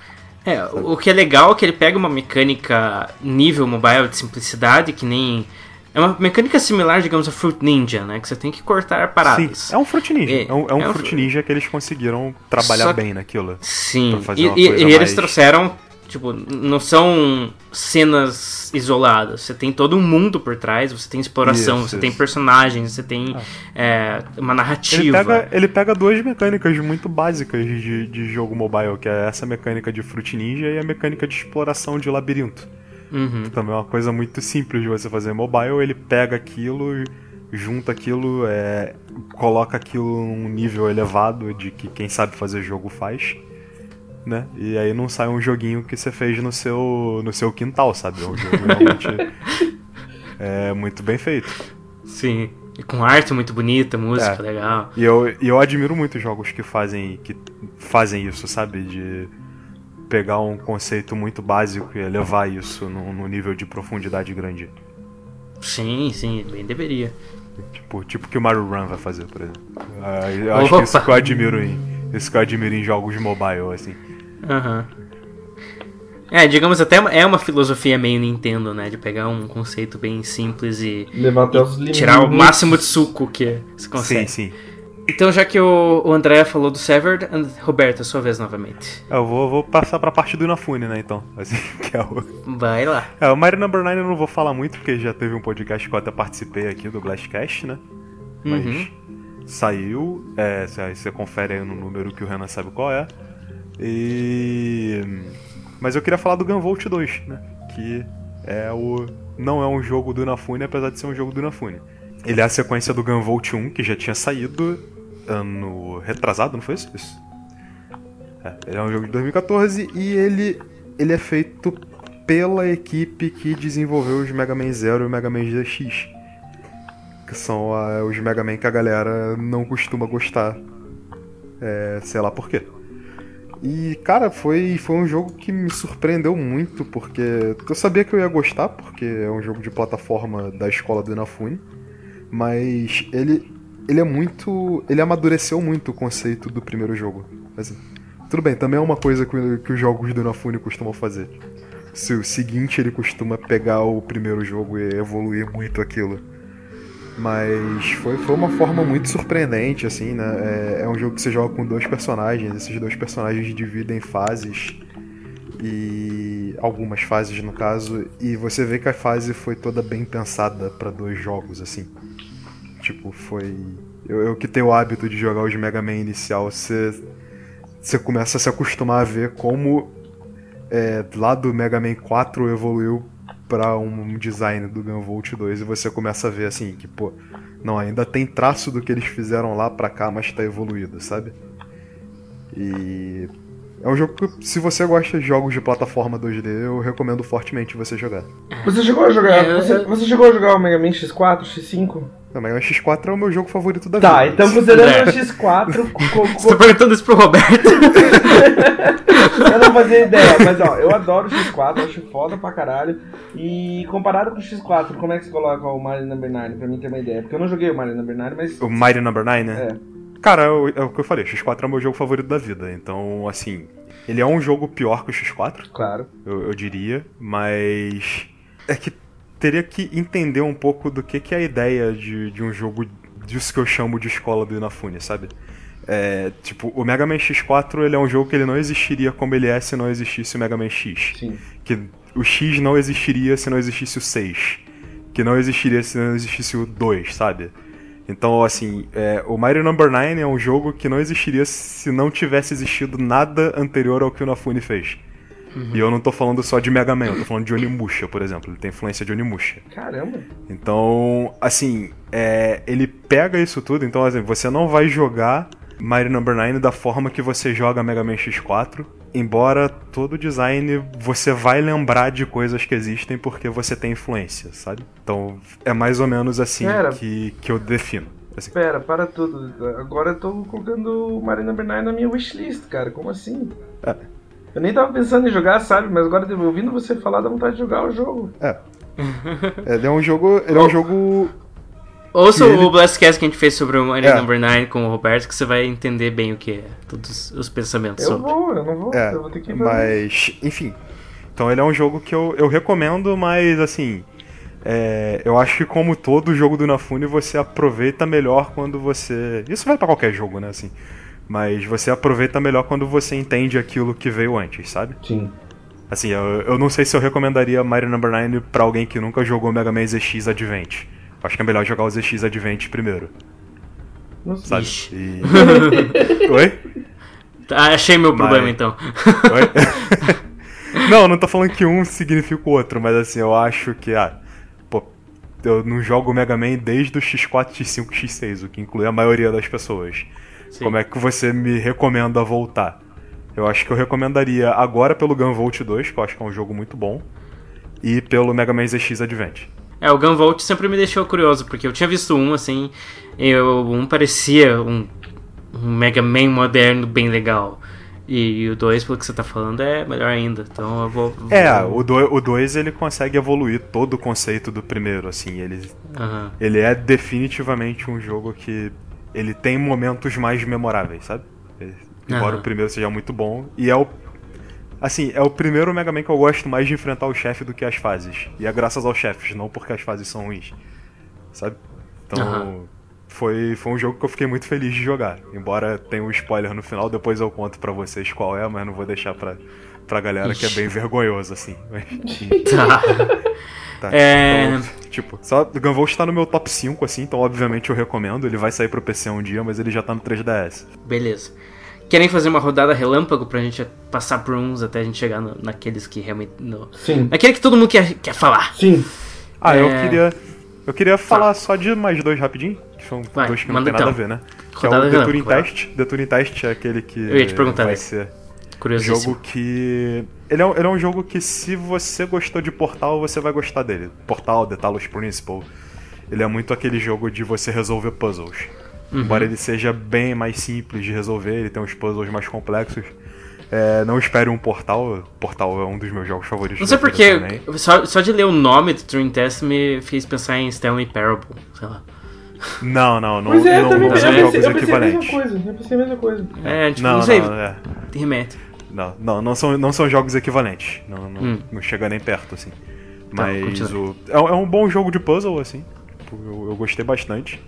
É, o que é legal é que ele pega uma mecânica nível mobile de simplicidade, que nem. É uma mecânica similar, digamos, a Fruit Ninja, né? Que você tem que cortar paradas. Sim, é um Fruit Ninja. É, é um, é um é Fruit Ninja que eles conseguiram trabalhar bem naquilo. Sim, e, e, e eles trouxeram Tipo, não são cenas isoladas. Você tem todo um mundo por trás, você tem exploração, isso, você isso. tem personagens, você tem ah. é, uma narrativa. Ele pega, ele pega duas mecânicas muito básicas de, de jogo mobile, que é essa mecânica de Fruit Ninja e a mecânica de exploração de labirinto. Uhum. Também é uma coisa muito simples de você fazer mobile. Ele pega aquilo, junta aquilo, é, coloca aquilo num nível elevado de que quem sabe fazer jogo faz né? E aí não sai um joguinho que você fez no seu, no seu quintal, sabe? É um jogo realmente é, muito bem feito. Sim. E com arte muito bonita, música é. legal. E eu, e eu admiro muito jogos que fazem, que fazem isso, sabe? De pegar um conceito muito básico e levar isso num, num nível de profundidade grande. Sim, sim, bem deveria. Tipo, tipo que o Mario Run vai fazer, por exemplo. Uh, eu acho Opa. que isso que eu admiro em, isso que eu admiro em jogos mobile, assim. Aham. Uhum. É, digamos até é uma filosofia meio Nintendo, né? De pegar um conceito bem simples e, Levar até os limites. tirar o máximo de suco que você consegue. Sim, sim. Então, já que o, o André falou do Severed, Roberto, sua vez novamente. Eu vou, vou passar pra parte do Inafune, né, então. Assim, que é o... Vai lá. É, o Mario Number 9 eu não vou falar muito, porque já teve um podcast que eu até participei aqui do Blastcast, né? Mas uhum. saiu, é, você confere aí no número que o Renan sabe qual é. E. Mas eu queria falar do Gunvolt 2, né? Que é o. Não é um jogo do Inafune, apesar de ser um jogo do Inafune. Ele é a sequência do Gunvolt 1, que já tinha saído ano retrasado, não foi isso? isso. É, ele é um jogo de 2014 e ele, ele é feito pela equipe que desenvolveu os Mega Man Zero e o Mega Man ZX. Que são os Mega Man que a galera não costuma gostar. É, sei lá por quê. E, cara, foi, foi um jogo que me surpreendeu muito, porque eu sabia que eu ia gostar, porque é um jogo de plataforma da escola do Inafune, mas ele, ele é muito. ele amadureceu muito o conceito do primeiro jogo. Assim, tudo bem, também é uma coisa que, que os jogos do Inafune costumam fazer. Se o seguinte ele costuma pegar o primeiro jogo e evoluir muito aquilo. Mas foi, foi uma forma muito surpreendente, assim, né? É, é, um jogo que você joga com dois personagens, esses dois personagens dividem fases e algumas fases no caso, e você vê que a fase foi toda bem pensada para dois jogos, assim. Tipo, foi. Eu, eu, que tenho o hábito de jogar os Mega Man inicial, você, você começa a se acostumar a ver como é, lá do Mega Man 4 evoluiu para um design do Gunvolt 2 e você começa a ver assim que, pô, não, ainda tem traço do que eles fizeram lá pra cá, mas tá evoluído, sabe? E é um jogo que, se você gosta de jogos de plataforma 2D, eu recomendo fortemente você jogar. Você chegou a jogar. É, você, você chegou a jogar o Mega Man X4, X5? Não, Mega Man X4 é o meu jogo favorito da tá, vida. Tá, então considerando o X4. co, Você tá perguntando isso pro Roberto? eu não fazia ideia, mas ó, eu adoro o X4, acho foda pra caralho. E comparado com o X4, como é que você coloca o Mario Number 9? Pra mim ter uma ideia. Porque eu não joguei o Mario Number 9, mas. O Mario Number 9, né? É. Cara, é o, é o que eu falei, o X4 é o meu jogo favorito da vida. Então, assim, ele é um jogo pior que o X4. Claro. Eu, eu diria, mas. É que teria que entender um pouco do que, que é a ideia de, de um jogo disso que eu chamo de escola do Inafune, sabe? É, tipo, o Mega Man X4 ele é um jogo que ele não existiria como ele é se não existisse o Mega Man X. Sim. Que o X não existiria se não existisse o 6. Que não existiria se não existisse o 2, sabe? Então, assim, é, o Mario Number 9 é um jogo que não existiria se não tivesse existido nada anterior ao que o Inafune fez. Uhum. E eu não tô falando só de Mega Man, eu tô falando de Onimusha, por exemplo. Ele tem influência de Onimusha. Caramba! Então, assim, é, ele pega isso tudo, então, assim, você não vai jogar Mario Number 9 da forma que você joga Mega Man X4 embora todo design você vai lembrar de coisas que existem porque você tem influência, sabe? Então é mais ou menos assim que, que eu defino. Assim. Pera, para tudo. Agora eu tô colocando o Mario Number 9 na minha wishlist, cara. Como assim? É. Eu nem tava pensando em jogar, sabe? Mas agora ouvindo você falar dá vontade de jogar o jogo. É. ele é um jogo. Ele é um jogo Ouça ele... o Blastcast que a gente fez sobre o Mario é. Number 9 com o Roberto, que você vai entender bem o que é, todos os pensamentos eu sobre. Vou, eu não vou, é, eu vou ter que ir Mas, enfim. Então ele é um jogo que eu, eu recomendo, mas assim. É, eu acho que como todo jogo do Inafune, você aproveita melhor quando você. Isso vai para qualquer jogo, né? Assim. Mas você aproveita melhor quando você entende aquilo que veio antes, sabe? Sim. Assim, eu, eu não sei se eu recomendaria Mario Number 9 pra alguém que nunca jogou Mega Man ZX Advent. Acho que é melhor jogar o ZX Advent primeiro. Nossa. Sabe? E... Oi? Tá, achei meu problema então. Oi? não, não tô falando que um significa o outro, mas assim, eu acho que. Ah, pô, eu não jogo Mega Man desde o X4, X5, X6, o que inclui a maioria das pessoas. Sim. Como é que você me recomenda voltar? Eu acho que eu recomendaria agora pelo Gunvolt 2, que eu acho que é um jogo muito bom, e pelo Mega Man ZX Advent. É, o Gunvolt sempre me deixou curioso, porque eu tinha visto um, assim, eu, um parecia um, um Mega Man moderno bem legal. E o 2, pelo que você tá falando, é melhor ainda. Então eu vou. vou... É, o 2 o dois, ele consegue evoluir todo o conceito do primeiro, assim. Ele, uhum. ele é definitivamente um jogo que. Ele tem momentos mais memoráveis, sabe? Embora uhum. o primeiro seja muito bom. E é o Assim, é o primeiro Mega Man que eu gosto mais de enfrentar o chefe do que as fases. E é graças aos chefes, não porque as fases são ruins. Sabe? Então, uhum. foi, foi um jogo que eu fiquei muito feliz de jogar. Embora tenha um spoiler no final, depois eu conto para vocês qual é, mas não vou deixar pra, pra galera Ixi. que é bem vergonhoso, assim. tá. Tá. É... Então, tipo, só o Gunvolt tá no meu top 5, assim, então obviamente eu recomendo. Ele vai sair pro PC um dia, mas ele já tá no 3DS. Beleza. Querem fazer uma rodada relâmpago pra gente passar por uns até a gente chegar no, naqueles que realmente. No, Sim. Naquele que todo mundo quer, quer falar. Sim. Ah, é... eu queria. Eu queria falar só de mais dois rapidinho, que são Vai, dois que não tem nada então. a ver, né? Que rodada é o The Turing Test. The Turing Test é aquele que eu ia te perguntar, vai ser jogo que. Ele é, um, ele é um jogo que se você gostou de Portal, você vai gostar dele. Portal, The Talos Principle. Ele é muito aquele jogo de você resolver puzzles. Uhum. Embora ele seja bem mais simples de resolver, ele tem uns puzzles mais complexos. É, não espere um Portal. Portal é um dos meus jogos favoritos. Não sei porque. Só, só de ler o nome do Turing Test me fez pensar em Stanley Parable, sei lá. Não, não, não, é, não, não são jogos eu equivalentes. A mesma coisa, eu pensei a mesma coisa. É, tipo, não, não sei. Não, é. Remete. Não, não, não, são, não são jogos equivalentes. Não, não, hum. não chega nem perto, assim. Tá, Mas o, é, é, um bom jogo de puzzle, assim. Tipo, eu, eu gostei bastante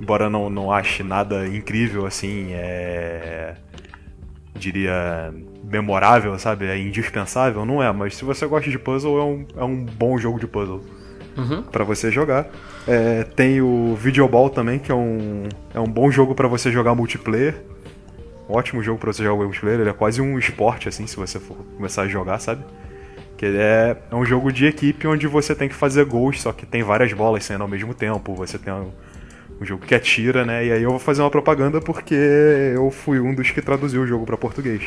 embora não, não ache nada incrível, assim, é. diria. memorável, sabe? É indispensável, não é, mas se você gosta de puzzle, é um, é um bom jogo de puzzle uhum. para você jogar. É, tem o Videoball também, que é um, é um bom jogo para você jogar multiplayer. Ótimo jogo para você jogar multiplayer, ele é quase um esporte, assim, se você for começar a jogar, sabe? Que ele é, é um jogo de equipe onde você tem que fazer gols, só que tem várias bolas saindo ao mesmo tempo. Você tem um jogo que atira, né? E aí eu vou fazer uma propaganda porque eu fui um dos que traduziu o jogo para português.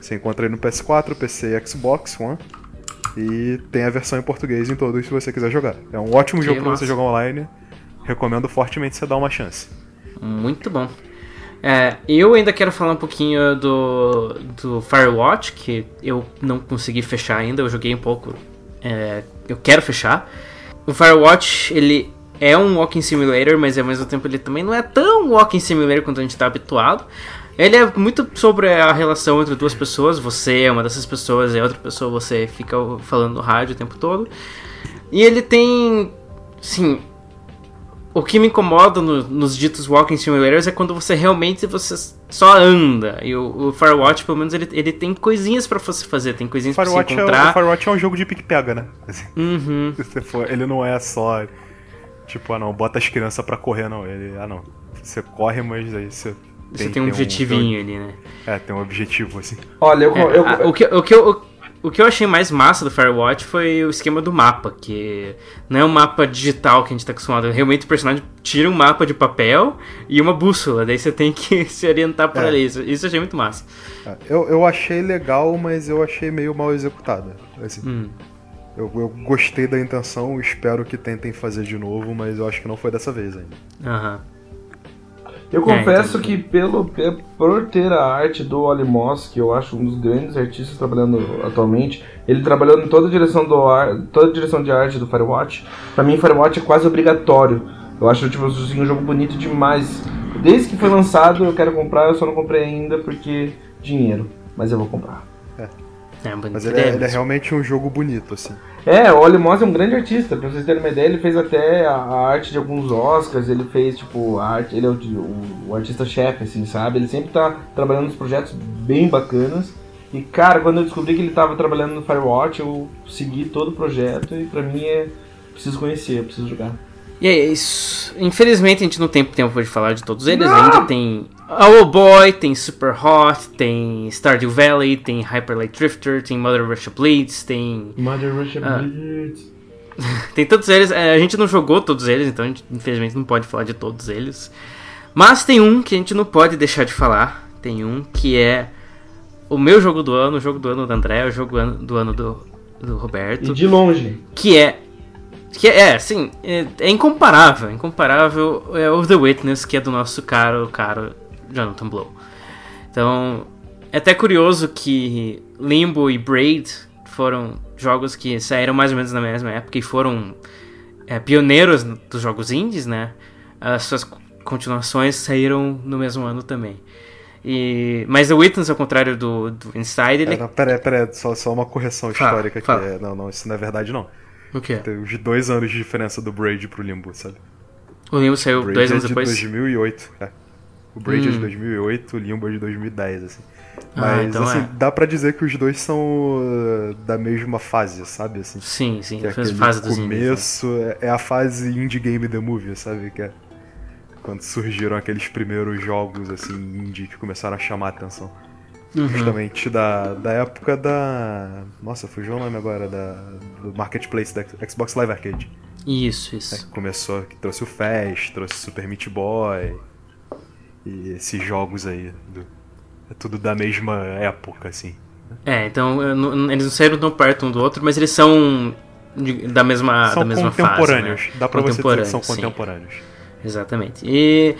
Você encontra aí no PS4, PC e Xbox One. E tem a versão em português em todos se você quiser jogar. É um ótimo que jogo para você jogar online. Recomendo fortemente você dar uma chance. Muito bom. É, eu ainda quero falar um pouquinho do, do Firewatch, que eu não consegui fechar ainda, eu joguei um pouco. É, eu quero fechar. O Firewatch, ele é um walking simulator, mas ao mesmo tempo ele também não é tão walking simulator quanto a gente está habituado. Ele é muito sobre a relação entre duas pessoas. Você é uma dessas pessoas, é outra pessoa, você fica falando no rádio o tempo todo. E ele tem. Sim. O que me incomoda no, nos ditos walking simulators é quando você realmente você só anda. E o, o Firewatch, pelo menos, ele, ele tem coisinhas para você fazer, tem coisinhas para você encontrar. É, o Firewatch é um jogo de pique-pega, né? Uhum. ele não é só Tipo, ah não, bota as crianças pra correr, não. Ele, ah não, você corre, mas aí você. Você tem, tem um objetivinho um, ali, né? É, tem um objetivo, assim. Olha, eu. É, eu, eu, o, que, o, que eu, o, que eu achei mais massa do Firewatch foi o esquema do mapa, que não é um mapa digital que a gente tá acostumado. Realmente o personagem tira um mapa de papel e uma bússola, daí você tem que se orientar por É. ali. Isso, isso eu achei muito massa. É, Eu, eu achei legal, mas eu achei meio mal executada. Assim, Hum. eu, eu gostei da intenção, espero que tentem fazer de novo, mas eu acho que não foi dessa vez ainda. Aham. Eu É, confesso então- que pelo, pe- por ter a arte do Oli Moss, que eu acho um dos grandes artistas trabalhando atualmente, ele trabalhou em toda a direção do ar, toda a direção de arte do Firewatch. Pra mim, Firewatch é quase obrigatório. Eu acho tipo assim, um jogo bonito demais. Desde que foi lançado, eu quero comprar, eu só não comprei ainda porque dinheiro, mas eu vou comprar. É, bonito Mas ele é, ele é realmente um jogo bonito, assim. É, o Oli Moss é um grande artista, pra vocês terem uma ideia, ele fez até a, a arte de alguns Oscars, ele fez, tipo, a arte, ele é o, o- o artista-chefe, assim, sabe? Ele sempre tá trabalhando nos projetos bem bacanas. E, cara, quando eu descobri que ele tava trabalhando no Firewatch, eu segui todo o projeto e pra mim é... Preciso conhecer, preciso jogar. E é isso. Infelizmente a gente não tem tempo de falar de todos eles. Não! Ainda tem Owl Boy, tem Super Hot, tem Stardew Valley, tem Hyper Light Drifter, tem Mother Russia Blitz, tem. Mother Russia Ah. Blitz. Tem todos eles. É, a gente não jogou todos eles, então a gente infelizmente não pode falar de todos eles. Mas tem um que a gente não pode deixar de falar. Tem um que é o meu jogo do ano, o jogo do ano do André, o jogo do ano do, do Roberto. E de longe. que é que é, assim, é, é incomparável, incomparável é o The Witness, que é do nosso caro, caro Jonathan Blow. Então, é até curioso que Limbo e Braid foram jogos que saíram mais ou menos na mesma época e foram é, pioneiros dos jogos indies, né? As suas continuações saíram no mesmo ano também. E, mas The Witness, ao contrário do, do Inside, ele... É, não, pera aí, pera aí, só, só uma correção histórica aqui. fala. É, não, não, isso não é verdade, não. O quê? Tem os dois anos de diferença do Braid pro Limbo, sabe? O Limbo saiu Braid dois é anos de depois? 2008, é. O Braid é de Hum. 2008, o Limbo é de 2010, assim. Ah, Mas, então assim, é. dá pra dizer que os dois são uh, da mesma fase, sabe? Assim, Sim, sim, que é as aquele fases dos indies. né? começo, é, é a fase indie game the movie, sabe? Que é quando surgiram aqueles primeiros jogos, assim, indie que começaram a chamar a atenção. Uhum. Justamente da, da época da... Nossa, fugiu o nome agora, da, do Marketplace da Xbox Live Arcade. Isso, É, isso. que começou, que trouxe o Fast, trouxe o Super Meat Boy e esses jogos aí. do- é tudo da mesma época, assim. É, então não- eles não saíram tão perto um do outro, mas eles são de- da mesma, são da mesma contemporâneos. fase. Né? Dá pra você dizer que são Contemporâneos, sim. Exatamente. E,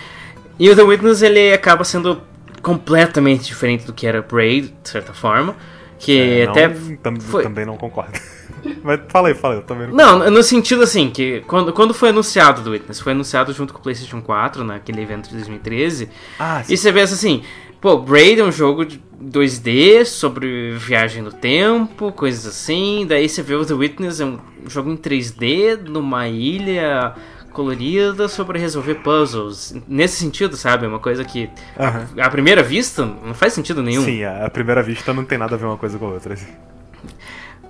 e o The Witness ele acaba sendo completamente diferente do que era Braid, de certa forma. Que É, até. não, tam- foi- Também não concordo. Mas fala aí, fala aí, eu também não Não, no sentido assim, que quando, quando foi anunciado o The Witness, foi anunciado junto com o PlayStation 4, naquele evento de 2013. Ah, E você pensa assim, pô, Braid é um jogo de 2D sobre viagem no tempo, coisas assim. Daí você vê o The Witness, é um jogo em 3D, numa ilha colorida sobre resolver puzzles. Nesse sentido, sabe? É uma coisa que, Aham. à primeira vista, não faz sentido nenhum. Sim, à primeira vista não tem nada a ver uma coisa com a outra. assim.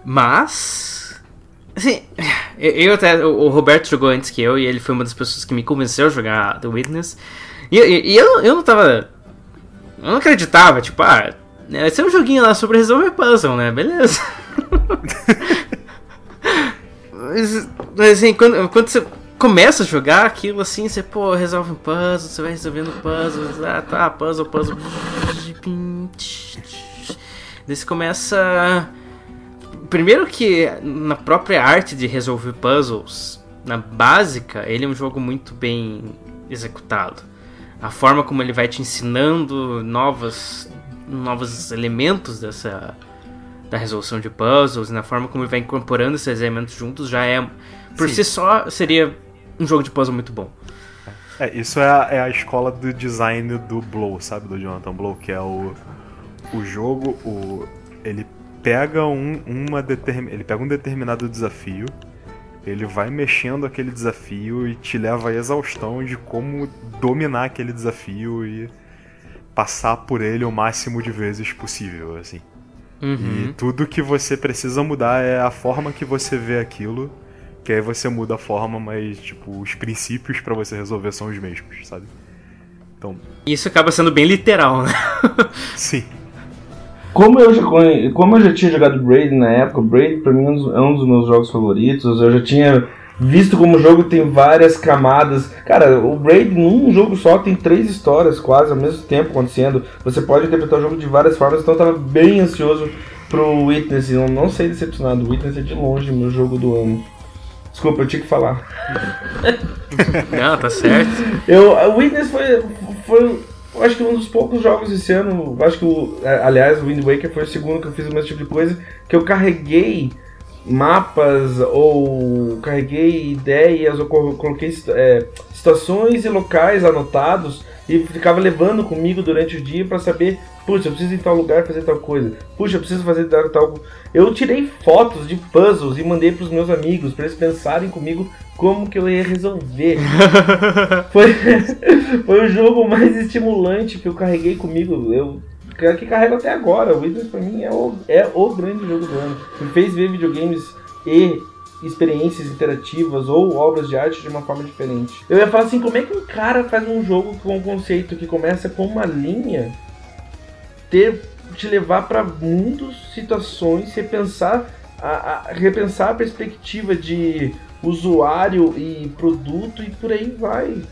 Mas. Assim, eu até. O Roberto jogou antes que eu e ele foi uma das pessoas que me convenceu a jogar The Witness. E, e- e eu, eu não tava. Eu não acreditava, tipo, ah, vai ser um joguinho lá sobre resolver puzzle, né? Beleza. mas, mas, assim, quando, quando você começa a jogar aquilo assim, você, pô, resolve um puzzle, você vai resolvendo puzzles, ah, tá, puzzle, puzzle. Daí você começa. Primeiro que na própria arte de resolver puzzles, na básica, ele é um jogo muito bem executado. A forma como ele vai te ensinando novos, novos elementos dessa da resolução de puzzles, e na forma como ele vai incorporando esses elementos juntos, já é por Sim. si só seria um jogo de puzzle muito bom. É, isso é a, é a escola do design do Blow, sabe? Do Jonathan Blow, que é o, o jogo, o, ele pega um, uma determin, ele pega um determinado desafio, ele vai mexendo aquele desafio e te leva à exaustão de como dominar aquele desafio e passar por ele o máximo de vezes possível, assim. E Uhum. tudo que você precisa mudar é a forma que você vê aquilo, que aí você muda a forma, mas tipo, os princípios pra você resolver são os mesmos, sabe? Então, Isso acaba sendo bem literal, né? sim. como eu já, como eu já tinha jogado Braid na época, Braid pra mim é um dos meus jogos favoritos, eu já tinha visto como o jogo tem várias camadas. Cara, o Braid num jogo só tem três histórias quase ao mesmo tempo acontecendo. Você pode interpretar o jogo de várias formas, então eu tava bem ansioso pro Witness. Eu não sei decepcionado. O Witness é de longe meu jogo do ano. Desculpa, eu tinha que falar. Não, tá certo. Eu, o Witness foi, foi acho que um dos poucos jogos esse ano, acho que o, aliás, o Wind Waker foi o segundo que eu fiz o mesmo tipo de coisa, que eu carreguei mapas ou carreguei ideias ou coloquei é, situações e locais anotados e ficava levando comigo durante o dia para saber, puxa, eu preciso ir em tal lugar fazer tal coisa, puxa, eu preciso fazer tal. Eu tirei fotos de puzzles e mandei para os meus amigos para eles pensarem comigo como que eu ia resolver. foi, foi o jogo mais estimulante que eu carreguei comigo. Eu que carrego até agora. O Witness pra mim é o, é o grande jogo do ano. Me fez ver videogames e experiências interativas ou obras de arte de uma forma diferente. Eu ia falar assim, como é que um cara faz um jogo com um conceito que começa com uma linha ter te levar para muitas situações, repensar a, a, repensar a perspectiva de usuário e produto e por aí vai.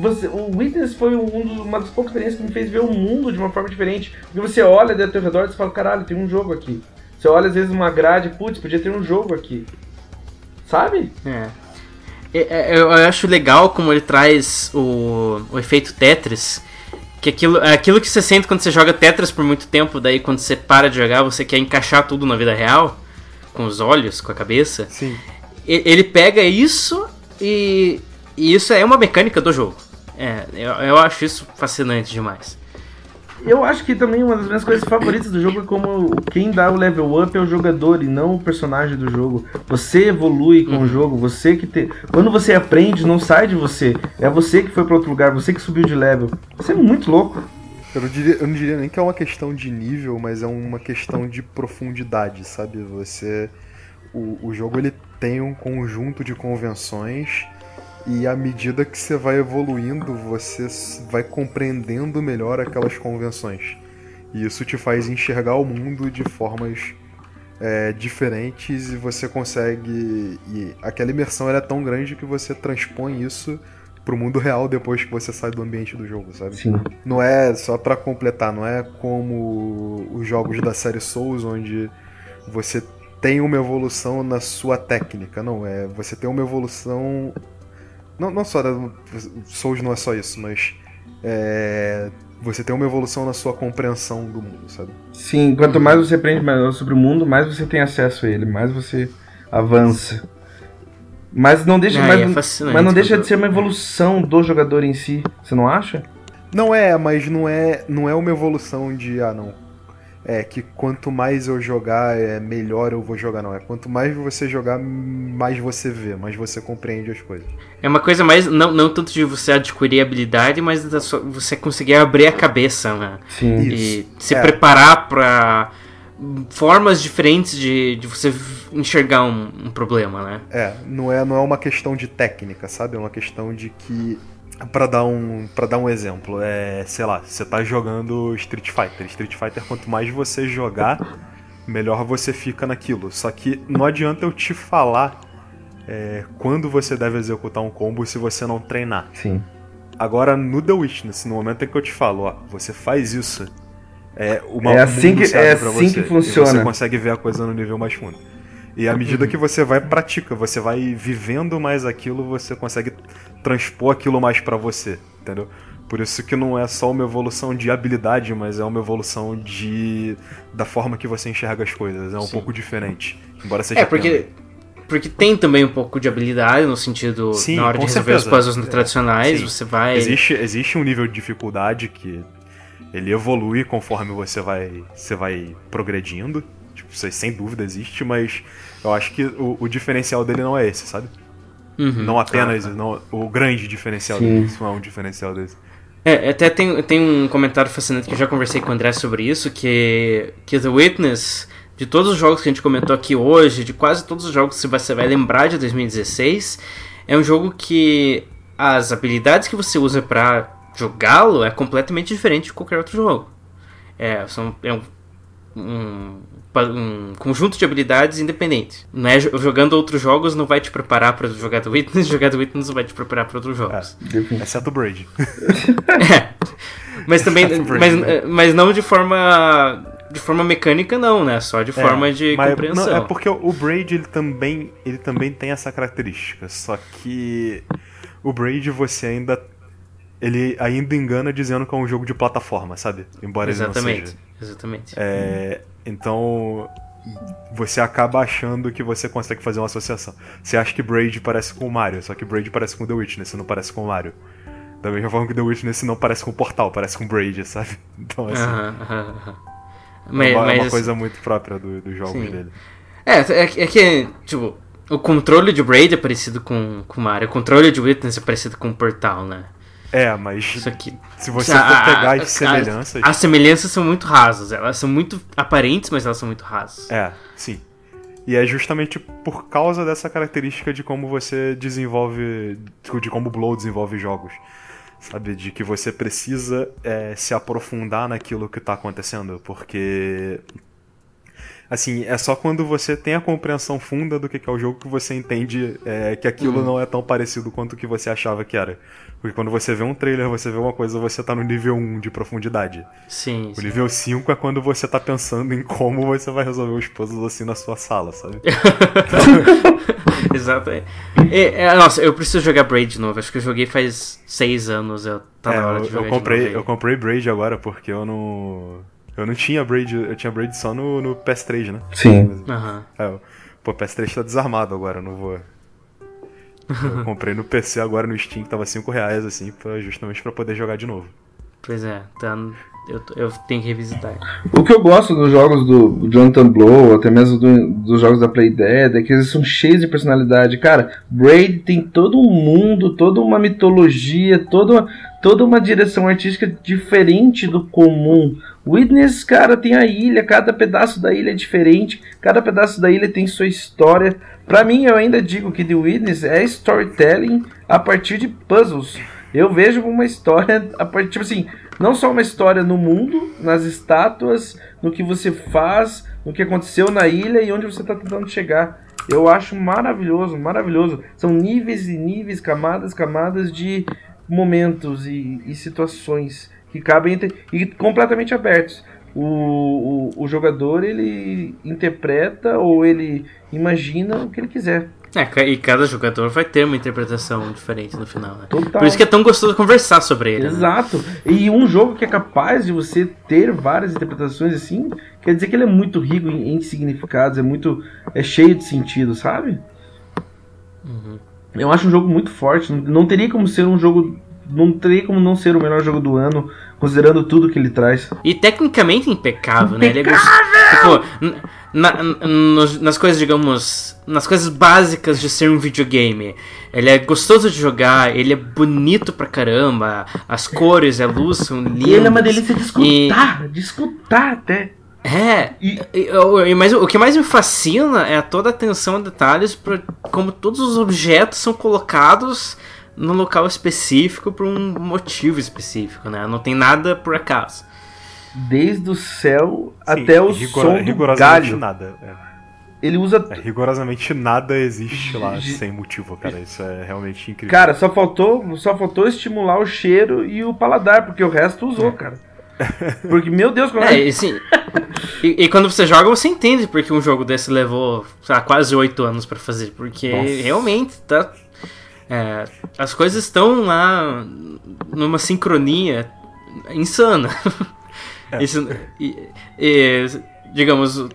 Você, o Witness foi um dos, uma das poucas experiências que me fez ver o mundo de uma forma diferente. Porque você olha ao teu redor e fala, caralho, tem um jogo aqui. Você olha às vezes uma grade, putz, podia ter um jogo aqui. Sabe? É. é, é eu acho legal como ele traz o, o efeito Tetris. Que aquilo, é aquilo que você sente quando você joga Tetris por muito tempo, daí quando você para de jogar, você quer encaixar tudo na vida real, com os olhos, com a cabeça. Sim. Ele pega isso e, e isso é uma mecânica do jogo. É, eu, eu acho isso fascinante demais. Eu acho que também uma das minhas coisas favoritas do jogo é como quem dá o level up é o jogador e não o personagem do jogo. Você evolui com uhum. o jogo, você que tem. Quando você aprende, não sai de você. É você que foi para outro lugar, você que subiu de level. Isso é muito louco. Eu não, diria, eu não diria nem que é uma questão de nível, mas é uma questão de profundidade, sabe? Você. O, o jogo ele tem um conjunto de convenções e à medida que você vai evoluindo, você vai compreendendo melhor aquelas convenções. E isso te faz enxergar o mundo de formas é, diferentes e você consegue. E aquela imersão é tão grande que você transpõe isso pro mundo real depois que você sai do ambiente do jogo, sabe? Sim. Não é, só para completar, não é como os jogos da série Souls, onde você tem uma evolução na sua técnica, não. É você tem uma evolução. Não, não só. Souls não é só isso, mas. É, você tem uma evolução na sua compreensão do mundo, sabe? Sim, quanto mais você aprende mais sobre o mundo, mais você tem acesso a ele, mais você avança. Mas não deixa, ah, mais, é mas não deixa de ser uma evolução do jogador em si, você não acha? Não é, mas não é, não é uma evolução de ah não, é que quanto mais eu jogar, é melhor eu vou jogar, não. É quanto mais você jogar, mais você vê, mais você compreende as coisas. É uma coisa mais, não, não tanto de você adquirir habilidade, mas você conseguir abrir a cabeça, né? Sim. E Isso. se é. preparar para formas diferentes de, de você enxergar um, um, problema, né? É, não é, não é uma questão de técnica, sabe? É uma questão de que para dar um para dar um exemplo, é, sei lá, você tá jogando Street Fighter. Street Fighter quanto mais você jogar, melhor você fica naquilo. Só que não adianta eu te falar é, quando você deve executar um combo se você não treinar. Sim. Agora no The Witness, no momento em que eu te falo, ó, você faz isso, é uma é assim que é assim você, que funciona. você consegue ver a coisa no nível mais fundo. E à medida que você vai pratica, você vai vivendo mais aquilo, você consegue transpor aquilo mais para você, entendeu? Por isso que não é só uma evolução de habilidade, mas é uma evolução de da forma que você enxerga as coisas. É um Sim. pouco diferente, embora seja. É porque porque tem também um pouco de habilidade no sentido Sim, na hora de resolver certeza. os puzzles tradicionais, Sim. você vai existe existe um nível de dificuldade que ele evolui conforme você vai você vai progredindo Tipo, isso aí sem dúvida existe, mas eu acho que o, o diferencial dele não é esse, sabe? Uhum. Não apenas ah, tá. não, o grande diferencial Sim. dele, isso não é um diferencial desse. É, até tem, tem um comentário fascinante que eu já conversei com o André sobre isso, que, que The Witness, de todos os jogos que a gente comentou aqui hoje, de quase todos os jogos que você vai lembrar de 2016, é um jogo que as habilidades que você usa para jogá-lo é completamente diferente de qualquer outro jogo. É, são, é um um, um conjunto de habilidades independentes. Não é, jogando outros jogos não vai te preparar para jogar The Witness, jogar The Witness não vai te preparar para outros jogos. É, exceto o Braid. é. Mas também. mas, né? mas não de forma. De forma mecânica, não, né? Só de é, forma de compreensão. Não, é porque o Braid ele também, ele também tem essa característica. Só que o Braid você ainda ele ainda engana dizendo que é um jogo de plataforma, sabe? Embora exatamente, ele não seja. Exatamente. É, então você acaba achando que você consegue fazer uma associação. Você acha que Braid parece com o Mario, só que Braid parece com The Witness, não parece com o Mario. Da mesma forma que The Witness não parece com o Portal, parece com Braid, sabe? Então assim. Uh -huh, uh -huh. Mas, é uma, mas... uma coisa muito própria dos do jogos Sim. dele. É, é, é que, tipo, o controle de Braid é parecido com o Mario, o controle de Witness é parecido com o Portal, né? É, mas aqui, se você for pegar as semelhanças. As semelhanças são muito rasas, elas são muito aparentes, mas elas são muito rasas. É, sim. E é justamente por causa dessa característica de como você desenvolve. de como o Blow desenvolve jogos. Sabe? De que você precisa é, se aprofundar naquilo que está acontecendo. Porque assim, é só quando você tem a compreensão funda do que é o jogo que você entende é, que aquilo uhum. não é tão parecido quanto o que você achava que era. Porque quando você vê um trailer, você vê uma coisa, você tá no nível 1 de profundidade. Sim. O sim. nível 5 é quando você tá pensando em como você vai resolver os puzzles assim na sua sala, sabe? Exato. É, nossa, eu preciso jogar Braid de novo. Acho que eu joguei faz 6 anos. Eu tá é, na hora de jogar eu comprei, de Eu comprei Braid agora porque eu não. Eu não tinha Braid, eu tinha Braid só no, no PS3, né? Sim. Uhum. É, pô, o PS3 tá desarmado agora, eu não vou. Eu comprei no PC agora no Steam, que tava 5 reais, assim, pra, justamente pra poder jogar de novo. Pois é, tá, eu, eu tenho que revisitar. O que eu gosto dos jogos do Jonathan Blow, até mesmo do, dos jogos da Playdead, é que eles são cheios de personalidade. Cara, Braid tem todo um mundo, toda uma mitologia, toda, toda uma direção artística diferente do comum. Witness, cara, tem a ilha, cada pedaço da ilha é diferente, cada pedaço da ilha tem sua história. Para mim, eu ainda digo que The Witness é storytelling a partir de puzzles. Eu vejo uma história tipo assim, não só uma história no mundo, nas estátuas, no que você faz, no que aconteceu na ilha e onde você está tentando chegar. Eu acho maravilhoso, maravilhoso. São níveis e níveis, camadas, camadas de momentos e, e situações que cabem entre, e completamente abertos. O, o, o, jogador ele interpreta ou ele imagina o que ele quiser. É, e cada jogador vai ter uma interpretação diferente no final, né? Total. Por isso que é tão gostoso conversar sobre ele. Né? Exato. Né? E um jogo que é capaz de você ter várias interpretações assim, quer dizer que ele é muito rico em, em significados, é muito. é cheio de sentido, sabe? Uhum. Eu acho um jogo muito forte. Não teria como ser um jogo não teria como não ser o melhor jogo do ano, considerando tudo que ele traz. E tecnicamente impecável, impecável! né? Ele é tipo, na, nos, nas coisas, digamos, nas coisas básicas de ser um videogame. Ele é gostoso de jogar, ele é bonito pra caramba, as cores, a luz são lindas. E ele é uma delícia de escutar, e... de escutar até. É, e, e, mas o que mais me fascina é toda a atenção a detalhes, pra, como todos os objetos são colocados num local específico por um motivo específico, né? Não tem nada por acaso. Desde o céu Sim, até o rigor, som do galho. nada. É. Ele usa... É, rigorosamente nada existe lá sem motivo, cara. Isso é realmente incrível. Cara, só faltou, só faltou estimular o cheiro e o paladar, porque o resto usou, é. cara. Porque, meu Deus, como é. E, assim, e, e, quando você joga, você entende porque um jogo desse levou lá, quase oito anos para fazer. Porque Nossa. realmente tá é, as coisas estão lá numa sincronia insana. É. Isso, e, e, digamos,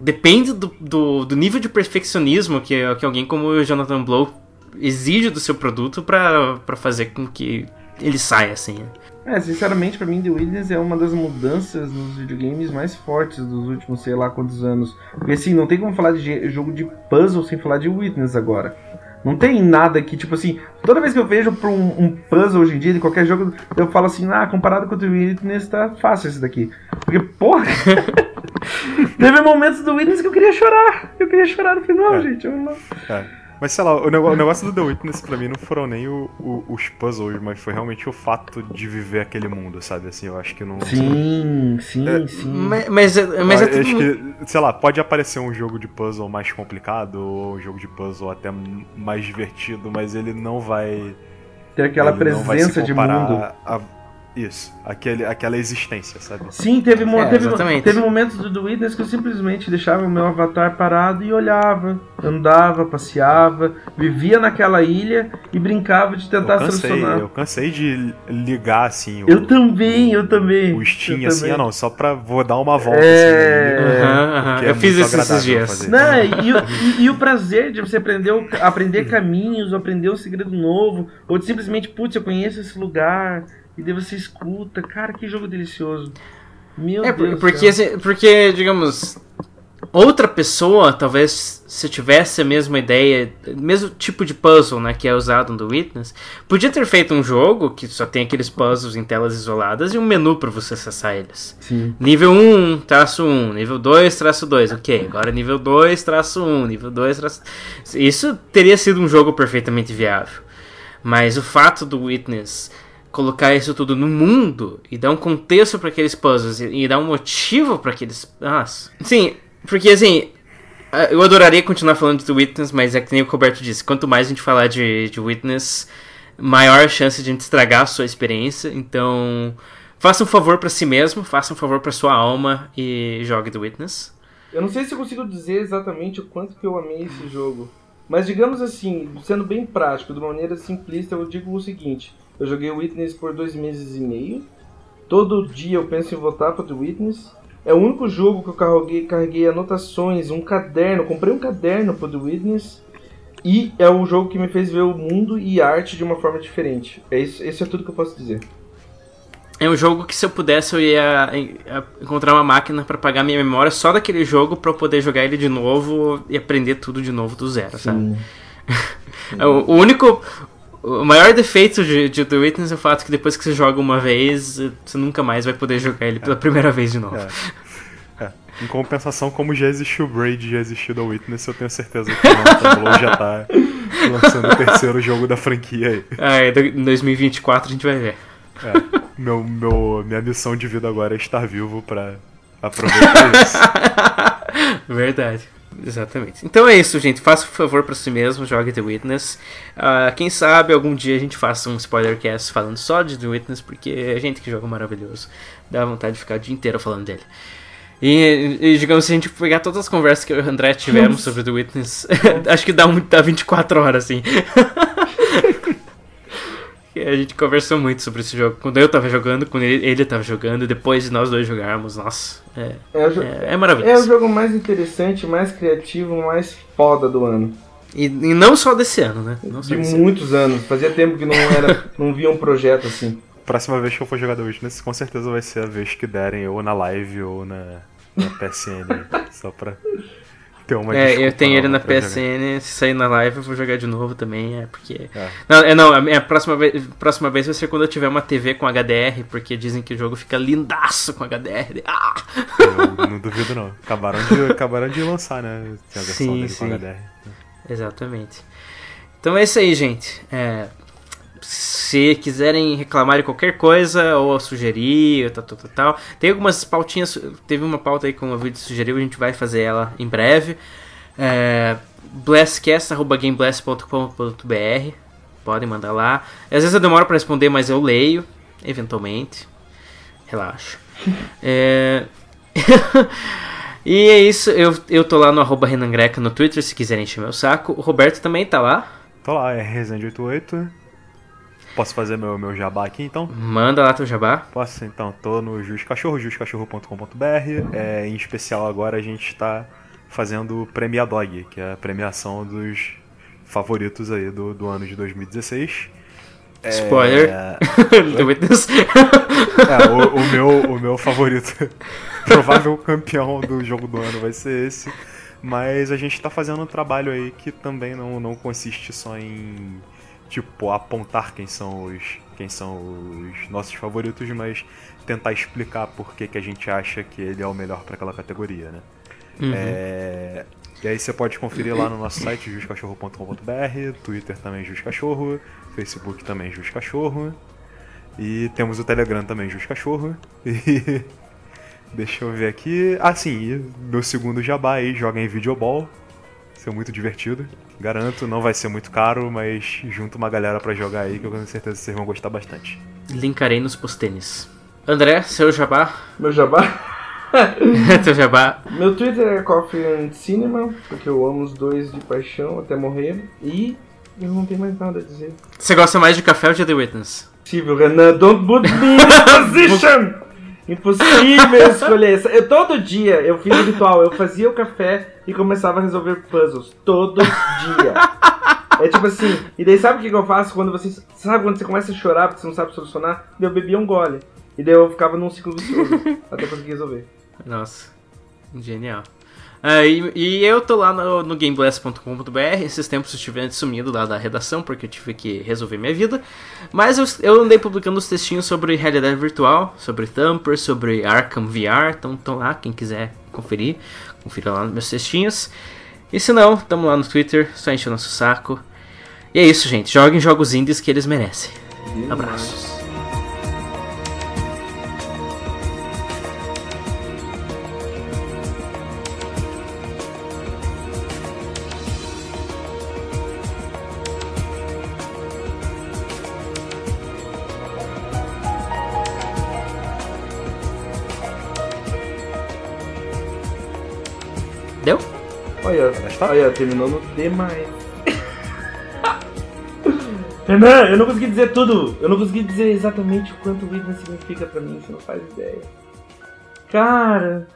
depende do, do, do, nível de perfeccionismo que, que alguém como o Jonathan Blow exige do seu produto para fazer com que ele saia assim. É, sinceramente, para mim, The Witness é uma das mudanças nos videogames mais fortes dos últimos, sei lá quantos anos. Porque assim, não tem como falar de jogo de puzzle sem falar de Witness agora. Não tem nada que, tipo assim, toda vez que eu vejo pra um, um puzzle hoje em dia, de qualquer jogo, eu falo assim, ah, comparado com o The Witness, tá fácil esse daqui. Porque, porra! teve momentos do Witness que eu queria chorar. Eu queria chorar no final, é. gente. Eu não... é. Mas sei lá, o negócio, o negócio do The Witness pra mim não foram nem o, o, os puzzles, mas foi realmente o fato de viver aquele mundo, sabe? Assim, eu acho que não. Sim, sim, É, sim. Mas, mas, é- mas é tudo acho que, sei lá, pode aparecer um jogo de puzzle mais complicado, ou um jogo de puzzle até mais divertido, mas ele não vai. Ter aquela ele não vai se presença de mundo. a- isso, aquele, aquela existência, sabe? Sim, teve, mo- É, teve, teve momentos do The Witness que eu simplesmente deixava o meu avatar parado e olhava, andava, passeava, vivia naquela ilha e brincava de Eu tentar cansei, solucionar. eu cansei de ligar assim o, Eu também, eu também. o Steam eu assim, também. ah não, só pra vou dar uma volta É. assim. aham. Porque é Eu fiz isso esses dias. Não, e, o- e- e o prazer de você aprender, aprender caminhos, aprender um segredo novo, ou de simplesmente, putz, eu conheço esse lugar, e daí você escuta. Cara, que jogo delicioso. Meu É, Deus. porque, se- porque, digamos, outra pessoa, talvez, se tivesse a mesma ideia, mesmo tipo de puzzle, né, que é usado no The Witness, podia ter feito um jogo que só tem aqueles puzzles em telas isoladas e um menu para você acessar eles. Sim. Nível 1, traço 1, nível 2, traço 2, ok. Agora nível 2, traço 1, nível 2, traço... Isso teria sido um jogo perfeitamente viável. Mas o fato do Witness colocar isso tudo no mundo e dar um contexto para aqueles puzzles e, e dar um motivo para aqueles... Nossa. Sim, porque assim... Eu adoraria continuar falando de Witness, mas é que nem o Roberto disse. Quanto mais a gente falar de, de Witness, maior a chance de a gente estragar a sua experiência. Então, faça um favor pra si mesmo, faça um favor pra sua alma e jogue The Witness. Eu não sei se eu consigo dizer exatamente o quanto que eu amei esse jogo. Mas digamos assim, sendo bem prático, de uma maneira simplista, eu digo o seguinte. Eu joguei o Witness por dois meses e meio. Todo dia eu penso em voltar para o Witness. É o único jogo que eu carreguei, carreguei anotações, um caderno. Comprei um caderno para o Witness. E é o jogo que me fez ver o mundo e a arte de uma forma diferente. É isso, isso é tudo que eu posso dizer. É um jogo que se eu pudesse eu ia encontrar uma máquina pra pagar minha memória só daquele jogo pra eu poder jogar ele de novo e aprender tudo de novo do zero, sabe? É O, o único. O maior defeito de, de The Witness é o fato que depois que você joga uma vez, você nunca mais vai poder jogar ele pela primeira vez de novo. É. É. Em compensação, como já existiu o Braid, já existiu The Witness, eu tenho certeza que o Blow já tá lançando o terceiro jogo da franquia aí. Ah, é, em 2024 a gente vai ver. É. Meu, meu, minha missão de vida agora é estar vivo pra aproveitar isso. Verdade. Exatamente. Então é isso, gente. Faça um favor pra si mesmo, jogue The Witness. Ah, quem sabe algum dia a gente faça um spoilercast falando só de The Witness, porque é gente que joga maravilhoso. Dá vontade de ficar o dia inteiro falando dele. E, e, digamos, se a gente pegar todas as conversas que eu e o André tivemos sobre The Witness, acho que dá, um, dá 24 horas, assim. A gente conversou muito sobre esse jogo. Quando eu tava jogando, quando ele, ele tava jogando, e depois de nós dois jogarmos, nossa, é, É jo- é, é é o maravilhoso. jogo mais interessante, mais criativo, mais foda do ano. E, e não só desse ano, né? Não só De desse ano. muitos anos. Fazia tempo que não era, não via um projeto assim. Próxima vez que eu for jogar The Witness, com certeza vai ser a vez que derem ou na live ou na, na PSN. só pra ter uma É, eu tenho ele na. PSN, se sair na live eu vou jogar de novo também, é porque... É. Não, é, não a minha próxima vez, próxima vez vai ser quando eu tiver uma TV com HDR, porque dizem que o jogo fica lindaço com HDR. Ah! Eu não duvido não. Acabaram de, acabaram de lançar, né? A versão Sim, dele sim. com HDR. Exatamente. Então é isso aí, gente. É, se quiserem reclamar de qualquer coisa ou sugerir, tal, tal, tal, tal. Tem algumas pautinhas. Teve uma pauta aí que o vídeo sugeriu, a gente vai fazer ela em breve. É, blastcast.gameblast.com.br Podem mandar lá. Às vezes eu demoro para responder, mas eu leio, eventualmente. Relaxa. É... e é isso, eu, eu tô lá no arroba Renan Greca no Twitter, se quiserem encher meu saco. O Roberto também tá lá. Tô lá, é Resende88. Posso fazer meu, meu jabá aqui então? Manda lá teu jabá. Posso, então, tô no Jus Cachorro, juscachorro.com.br. É, em especial agora a gente tá fazendo o Premia Dog, que é a premiação dos favoritos aí do, do ano de 2016. É, Spoiler. Witness. É, o, o meu, o meu favorito, provável campeão do jogo do ano vai ser esse. Mas a gente tá fazendo um trabalho aí que também não, não consiste só em, tipo, apontar quem são os, quem são os nossos favoritos, mas tentar explicar por que, que a gente acha que ele é o melhor pra aquela categoria, né? Uhum. É, E aí você pode conferir lá no nosso site juscachorro.com.br, Twitter também Juscachorro, Facebook também Juscachorro. E temos o Telegram também Juscachorro. E deixa eu ver aqui. Ah sim, meu segundo jabá aí, joga em Videoball. Isso é muito divertido. Garanto, não vai ser muito caro, mas junto uma galera para jogar aí que eu tenho certeza que vocês vão gostar bastante. Linkarei nos postênis. André, seu jabá? Meu jabá? Teu jabá. Meu Twitter é Coffee and Cinema, porque eu amo os dois de paixão até morrer. E eu não tenho mais nada a dizer. Você gosta mais de café ou de The Witness? Impossível, Renan. Don't put me in a position! Impossível escolher. Eu, todo dia eu fiz o ritual. Eu fazia o café e começava a resolver puzzles. Todo dia. É tipo assim, e daí sabe o que, eu faço quando você. Sabe quando você começa a chorar porque você não sabe solucionar? Eu bebia um gole. E daí eu ficava num ciclo vicioso até conseguir resolver. Nossa, genial. Uh, e, e, eu tô lá no, no gameblast.com.br. Esses tempos eu estive sumido lá da redação porque eu tive que resolver minha vida. Mas eu, eu andei publicando os textinhos sobre realidade virtual, sobre Thumper, sobre Arkham VR. Então estão lá, quem quiser conferir, confira lá nos meus textinhos. E se não, tamo lá no Twitter, só encher o nosso saco. E é isso, gente. Joguem jogos indies que eles merecem. Abraços. Olha, olha, terminou no demais. Renan, eu não consegui dizer tudo. Eu não consegui dizer exatamente o quanto o Witness significa pra mim, você não faz ideia. Cara,